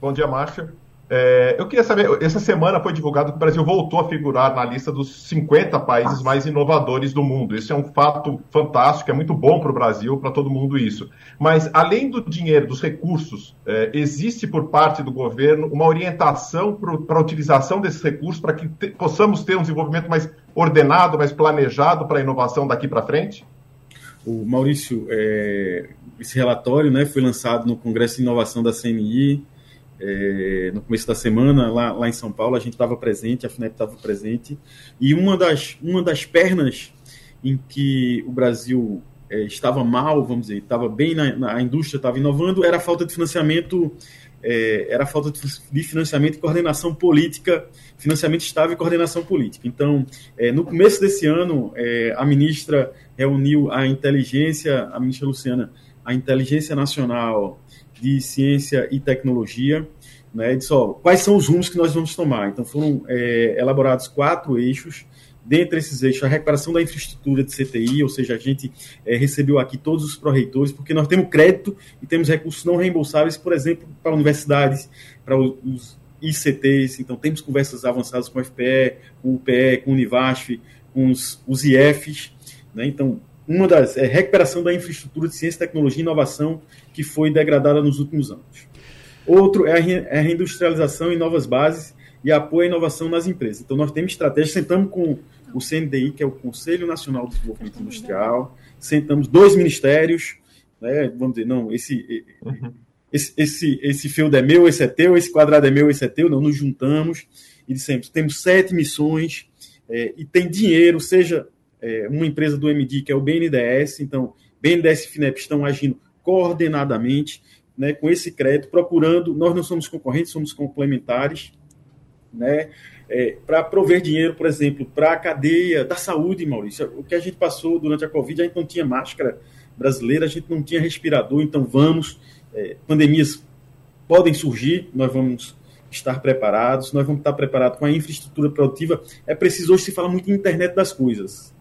Bom dia, Márcio. É, eu queria saber, essa semana foi divulgado que o Brasil voltou a figurar na lista dos 50 países mais inovadores do mundo. Isso é um fato fantástico, é muito bom para o Brasil, para todo mundo isso. Mas, além do dinheiro, dos recursos, é, existe por parte do governo uma orientação para a utilização desses recursos para que te, possamos ter um desenvolvimento mais ordenado, mais planejado para a inovação daqui para frente? O Maurício, é, esse relatório né, foi lançado no Congresso de Inovação da CNI, é, no começo da semana, lá, lá em São Paulo, a gente estava presente, a FINEP estava presente, e uma das, uma das pernas em que o Brasil é, estava mal, vamos dizer, estava bem na, na a indústria, estava inovando, era a falta de financiamento, é, era a falta de financiamento e coordenação política, financiamento estável e coordenação política. Então, no começo desse ano, a ministra reuniu a inteligência, a ministra Luciana, a inteligência nacional, de ciência e tecnologia, né, disse, ó, quais são os rumos que nós vamos tomar. Então, foram é, elaborados quatro eixos, dentre esses eixos, a recuperação da infraestrutura de CTI, ou seja, a gente é, recebeu aqui todos os pró-reitores, porque nós temos crédito e temos recursos não reembolsáveis, por exemplo, para universidades, para os ICTs, então temos conversas avançadas com o FPE, com o UPE, com o Univasf, com os, os IFs. Né? Então, uma das é recuperação da infraestrutura de ciência, tecnologia e inovação que foi degradada nos últimos anos. Outro é a, é reindustrialização em novas bases e apoio à inovação nas empresas. Então, nós temos estratégias, sentamos com o CNDI, que é o Conselho Nacional de Desenvolvimento Industrial, sentamos dois ministérios, né, vamos dizer, não, esse, uhum. esse, esse, esse field é meu, esse é teu, esse quadrado é meu, esse é teu, não, nos juntamos e dissemos, temos sete missões é, e tem dinheiro, seja é, uma empresa do MD, que é o BNDES, então, BNDES e FINEP estão agindo coordenadamente, né, com esse crédito, procurando, nós não somos concorrentes, somos complementares, né, é, para prover dinheiro, por exemplo, para a cadeia da saúde, Maurício. O que a gente passou durante a Covid, a gente não tinha máscara brasileira, a gente não tinha respirador, então vamos, é, pandemias podem surgir, nós vamos estar preparados, nós vamos estar preparados com a infraestrutura produtiva. É preciso, hoje se fala muito em internet das coisas,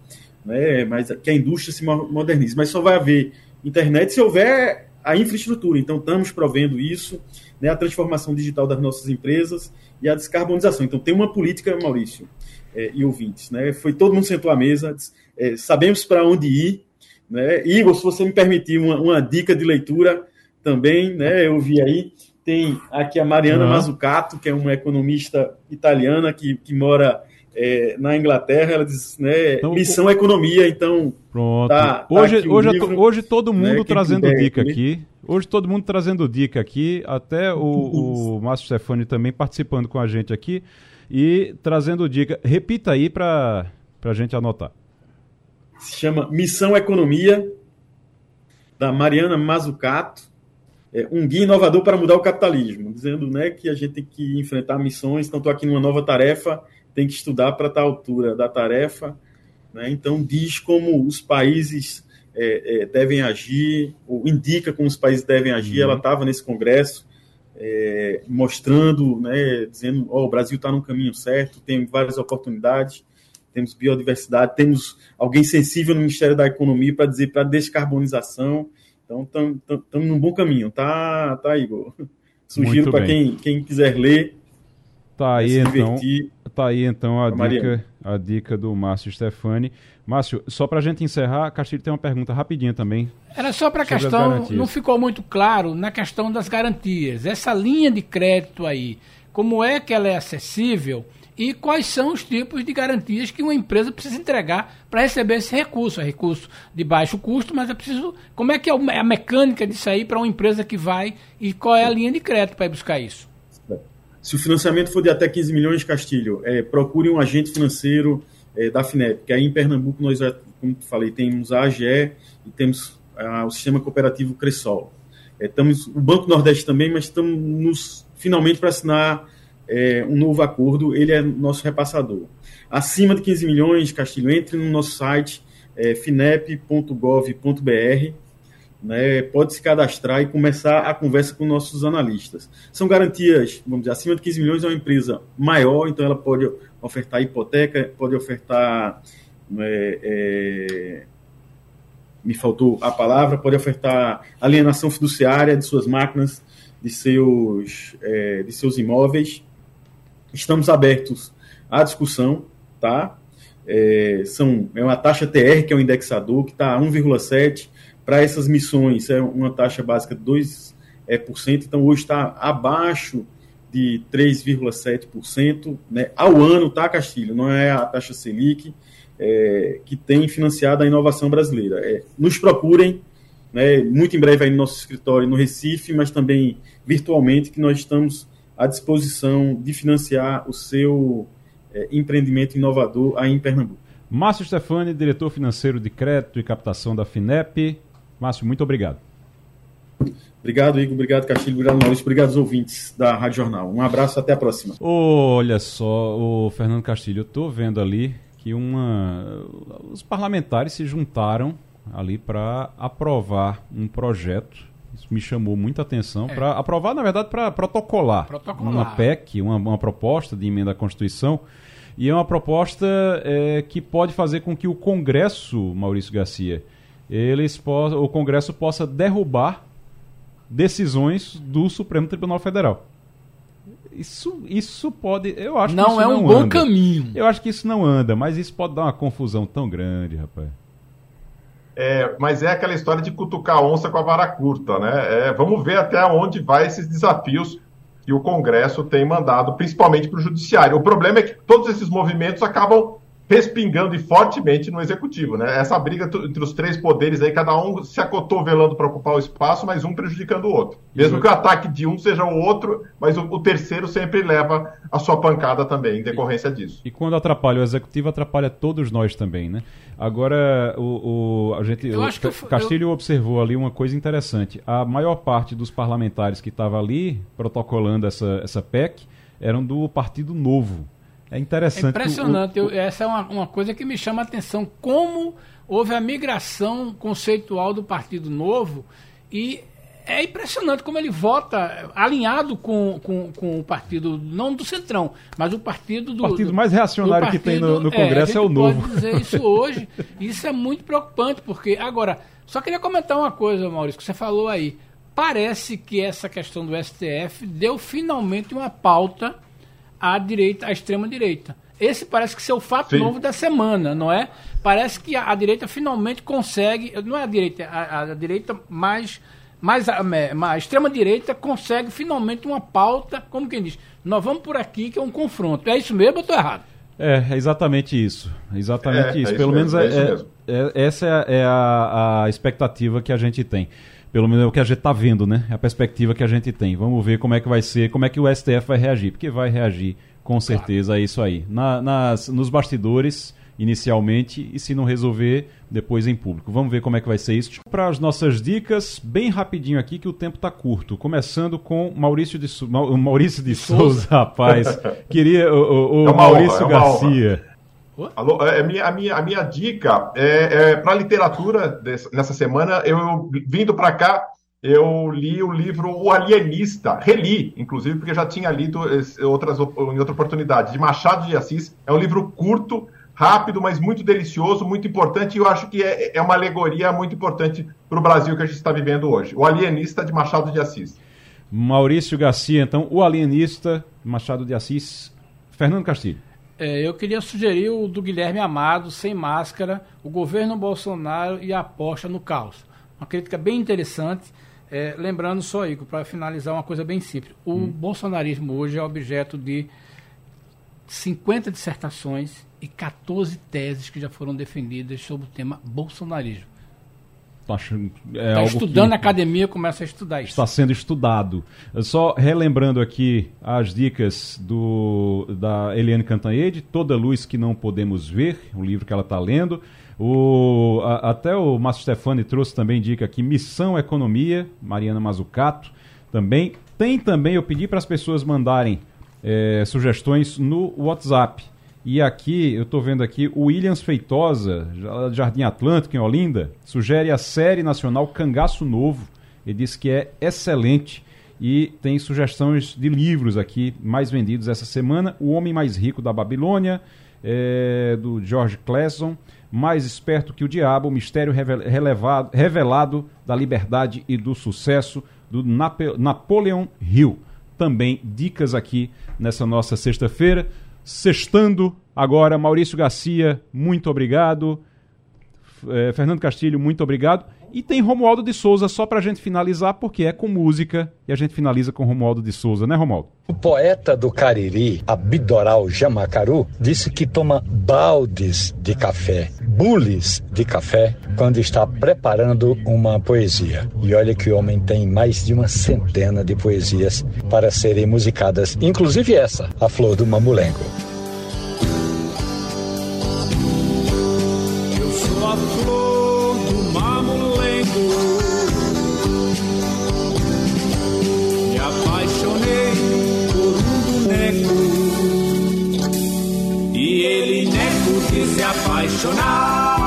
né, mas que a indústria se modernize, mas só vai haver internet se houver a infraestrutura. Então, estamos provendo isso, né, a transformação digital das nossas empresas e a descarbonização. Então, tem uma política, Maurício é, e ouvintes. Né, foi todo mundo sentou à mesa, é, sabemos para onde ir. Né, Igor, se você me permitir uma, uma, dica de leitura também, né, eu vi aí, tem aqui a Mariana uhum. Mazzucato, que é uma economista italiana que, que mora é, na Inglaterra, ela diz, né, então, missão economia, então. Pronto. Tá, tá hoje, hoje, livro, hoje todo mundo né, trazendo puder, dica aqui. Hoje todo mundo trazendo dica aqui, até o, o Márcio Stefani também participando com a gente aqui e trazendo dica. Repita aí para a gente anotar. Se chama Missão Economia, da Mariana Mazzucato. É, um guia inovador para mudar o capitalismo, dizendo né, que a gente tem que enfrentar missões, então estou aqui numa nova tarefa tem que estudar para estar à altura da tarefa. Né? Então, diz como os países é, é, devem agir, ou indica como os países devem agir. Uhum. Ela estava nesse congresso é, mostrando, né, dizendo: oh, o Brasil está no caminho certo, tem várias oportunidades, temos biodiversidade, temos alguém sensível no Ministério da Economia para dizer para descarbonização. Então, estamos num bom caminho, tá, tá Igor? [LAUGHS] Sugiro para quem, quem quiser ler. Tá aí, então. Tá aí então a, dica, a dica do Márcio Stefani. Márcio, só para a gente encerrar, Castilho tem uma pergunta rapidinha também. Era só para a questão, não ficou muito claro na questão das garantias. Essa linha de crédito aí, como é que ela é acessível e quais são os tipos de garantias que uma empresa precisa entregar para receber esse recurso? É recurso de baixo custo, mas é preciso. Como é que é a mecânica disso aí para uma empresa que vai e qual é a linha de crédito para buscar isso? Se o financiamento for de até 15 milhões Castilho, é, procure um agente financeiro é, da FINEP, que aí em Pernambuco nós, como falei, temos a AGE e temos a, o sistema cooperativo Cressol. É, estamos, o Banco Nordeste também, mas estamos nos, finalmente para assinar é, um novo acordo, ele é nosso repassador. Acima de 15 milhões, Castilho, entre no nosso site é, finep.gov.br né, pode se cadastrar e começar a conversa com nossos analistas. São garantias, vamos dizer, acima de 15 milhões é uma empresa maior, então ela pode ofertar hipoteca, pode ofertar. É, é, me faltou a palavra, pode ofertar alienação fiduciária de suas máquinas, de seus, é, de seus imóveis. Estamos abertos à discussão, tá? É, são, é uma taxa TR, que é o um indexador, que está a 1,7 para essas missões é uma taxa básica de 2%, é, por cento, então hoje está abaixo de 3,7% né, ao ano, tá, Castilho? Não é a taxa Selic é, que tem financiado a inovação brasileira. É, nos procurem, né, muito em breve aí no nosso escritório no Recife, mas também virtualmente, que nós estamos à disposição de financiar o seu é, empreendimento inovador aí em Pernambuco. Márcio Stefani, diretor financeiro de crédito e captação da FINEP. Márcio, muito obrigado. Obrigado, Igor. Obrigado, Castilho. Obrigado, Maurício. Obrigado aos ouvintes da Rádio Jornal. Um abraço, até a próxima. Olha só, o Fernando Castilho, eu estou vendo ali que uma... os parlamentares se juntaram ali para aprovar um projeto. Isso me chamou muita atenção. É. Para aprovar, na verdade, para protocolar, protocolar, uma PEC, uma, uma proposta de emenda à Constituição. E é uma proposta é, que pode fazer com que o Congresso, Maurício Garcia, eles o Congresso possa derrubar decisões do Supremo Tribunal Federal. Isso, isso pode. Eu acho não que isso é um não bom anda. caminho. Eu acho que isso não anda, mas isso pode dar uma confusão tão grande, rapaz. É, mas é aquela história de cutucar a onça com a vara curta, né? É, vamos ver até onde vai esses desafios que o Congresso tem mandado, principalmente para o Judiciário. O problema é que todos esses movimentos acabam respingando e fortemente no executivo, né? Essa briga entre os três poderes aí, cada um se acotovelando para ocupar o espaço, mas um prejudicando o outro. Mesmo que o ataque de um seja o outro, mas o, o terceiro sempre leva a sua pancada também, em decorrência disso. E quando atrapalha o executivo, atrapalha todos nós também, né? Agora, o, o a gente, Eu o acho que eu- Castilho observou ali uma coisa interessante. A maior parte dos parlamentares que estava ali protocolando essa, essa PEC eram do Partido Novo. É É interessante. o- impressionante. o- Eu- essa é uma, uma coisa que me chama a atenção. Como houve a migração conceitual do Partido Novo e é impressionante como ele vota alinhado com, com, com o partido, não do Centrão, mas o partido do. O partido do- mais reacionário do que tem no- no Congresso a é o Novo. Pode dizer isso [LAUGHS] hoje. Isso é muito preocupante, porque. Agora, só queria comentar uma coisa, Maurício, que você falou aí. Parece que essa questão do STF deu finalmente uma pauta à direita, à extrema direita. Esse parece que ser o fato Sim. novo da semana, não é? Parece que a, a direita finalmente consegue, não é a direita, a, a direita mais mais a, a extrema direita consegue finalmente uma pauta, como quem diz, nós vamos por aqui que é um confronto. É isso mesmo ou estou errado? É, é exatamente isso. Exatamente É, isso. é Pelo isso menos mesmo, é, é isso é- é- essa é, é a, a expectativa que a gente tem. Pelo menos é o que a gente está vendo, né? É a perspectiva que a gente tem. Vamos ver como é que vai ser, como é que o STF vai reagir. Porque vai reagir com certeza a isso aí. Na- nas, nos bastidores, inicialmente, e se não resolver, depois em público. Vamos ver como é que vai ser isso. Para as nossas dicas, bem rapidinho aqui, que o tempo está curto. Começando com Maurício de, Mau- Maurício de Souza, rapaz. Queria o, o- o É Maurício honra, é uma Garcia. Alô, é, minha, a, minha, a minha dica é, para literatura dessa- nessa semana. Eu vindo para cá, eu li o livro O Alienista, reli, inclusive, porque já tinha lido esse- outras, em outra oportunidade, de Machado de Assis. É um livro curto, rápido, mas muito delicioso, muito importante, e eu acho que é, é uma alegoria muito importante para o Brasil que a gente está vivendo hoje. O Alienista de Machado de Assis. Maurício Garcia, então, o alienista, Machado de Assis, Fernando Castilho. É, eu queria sugerir o do Guilherme Amado, Sem Máscara, o governo Bolsonaro e a aposta no caos. Uma crítica bem interessante. É, lembrando só, Igor, para finalizar, uma coisa bem simples. O bolsonarismo hoje é objeto de 50 dissertações e 14 teses que já foram defendidas sobre o tema bolsonarismo. Tá é Está algo estudando na academia, começa a estudar isso. está sendo estudado. Só relembrando aqui as dicas do da Eliane Cantanhede, Toda Luz que Não Podemos Ver, um livro que ela está lendo. O, a- até o Márcio Stefani trouxe também dica aqui, Missão Economia, Mariana Mazucato também. Tem também, eu pedi para as pessoas mandarem eh, sugestões no WhatsApp. E aqui, eu estou vendo aqui, o Williams Feitosa, Jardim Atlântico, em Olinda, sugere a série nacional Cangaço Novo. Ele diz que é excelente e tem sugestões de livros aqui mais vendidos essa semana. O Homem Mais Rico da Babilônia, é, do George Clason. Mais Esperto que o Diabo, o Mistério Revel- relevado- Revelado da Liberdade e do Sucesso, do Nape- Napoleon Hill. Também dicas aqui nessa nossa sexta-feira. Sextando agora, Maurício Garcia, muito obrigado. É, Fernando Castilho, muito obrigado. E tem Romualdo de Souza, só pra gente finalizar, porque é com música, e a gente finaliza com Romualdo de Souza, né, Romualdo? O poeta do Cariri, Abidoral Jamacaru, disse que toma baldes de café, bules de café, quando está preparando uma poesia. E olha que o homem tem mais de uma centena de poesias para serem musicadas, inclusive essa, A Flor do Mamulengo. Apaixonar.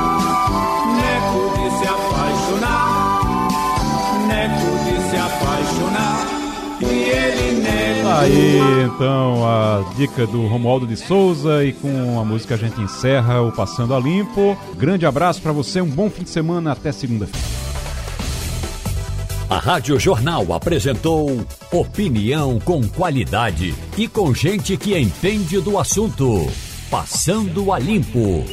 Neco de se apaixonar. Neco de se apaixonar. E ele, Neco. Aí, então, a dica do Romualdo de Souza e com a música a gente encerra o Passando a Limpo. Grande abraço pra você, um bom fim de semana, até segunda-feira. A Rádio Jornal apresentou opinião com qualidade e com gente que entende do assunto. Passando a limpo.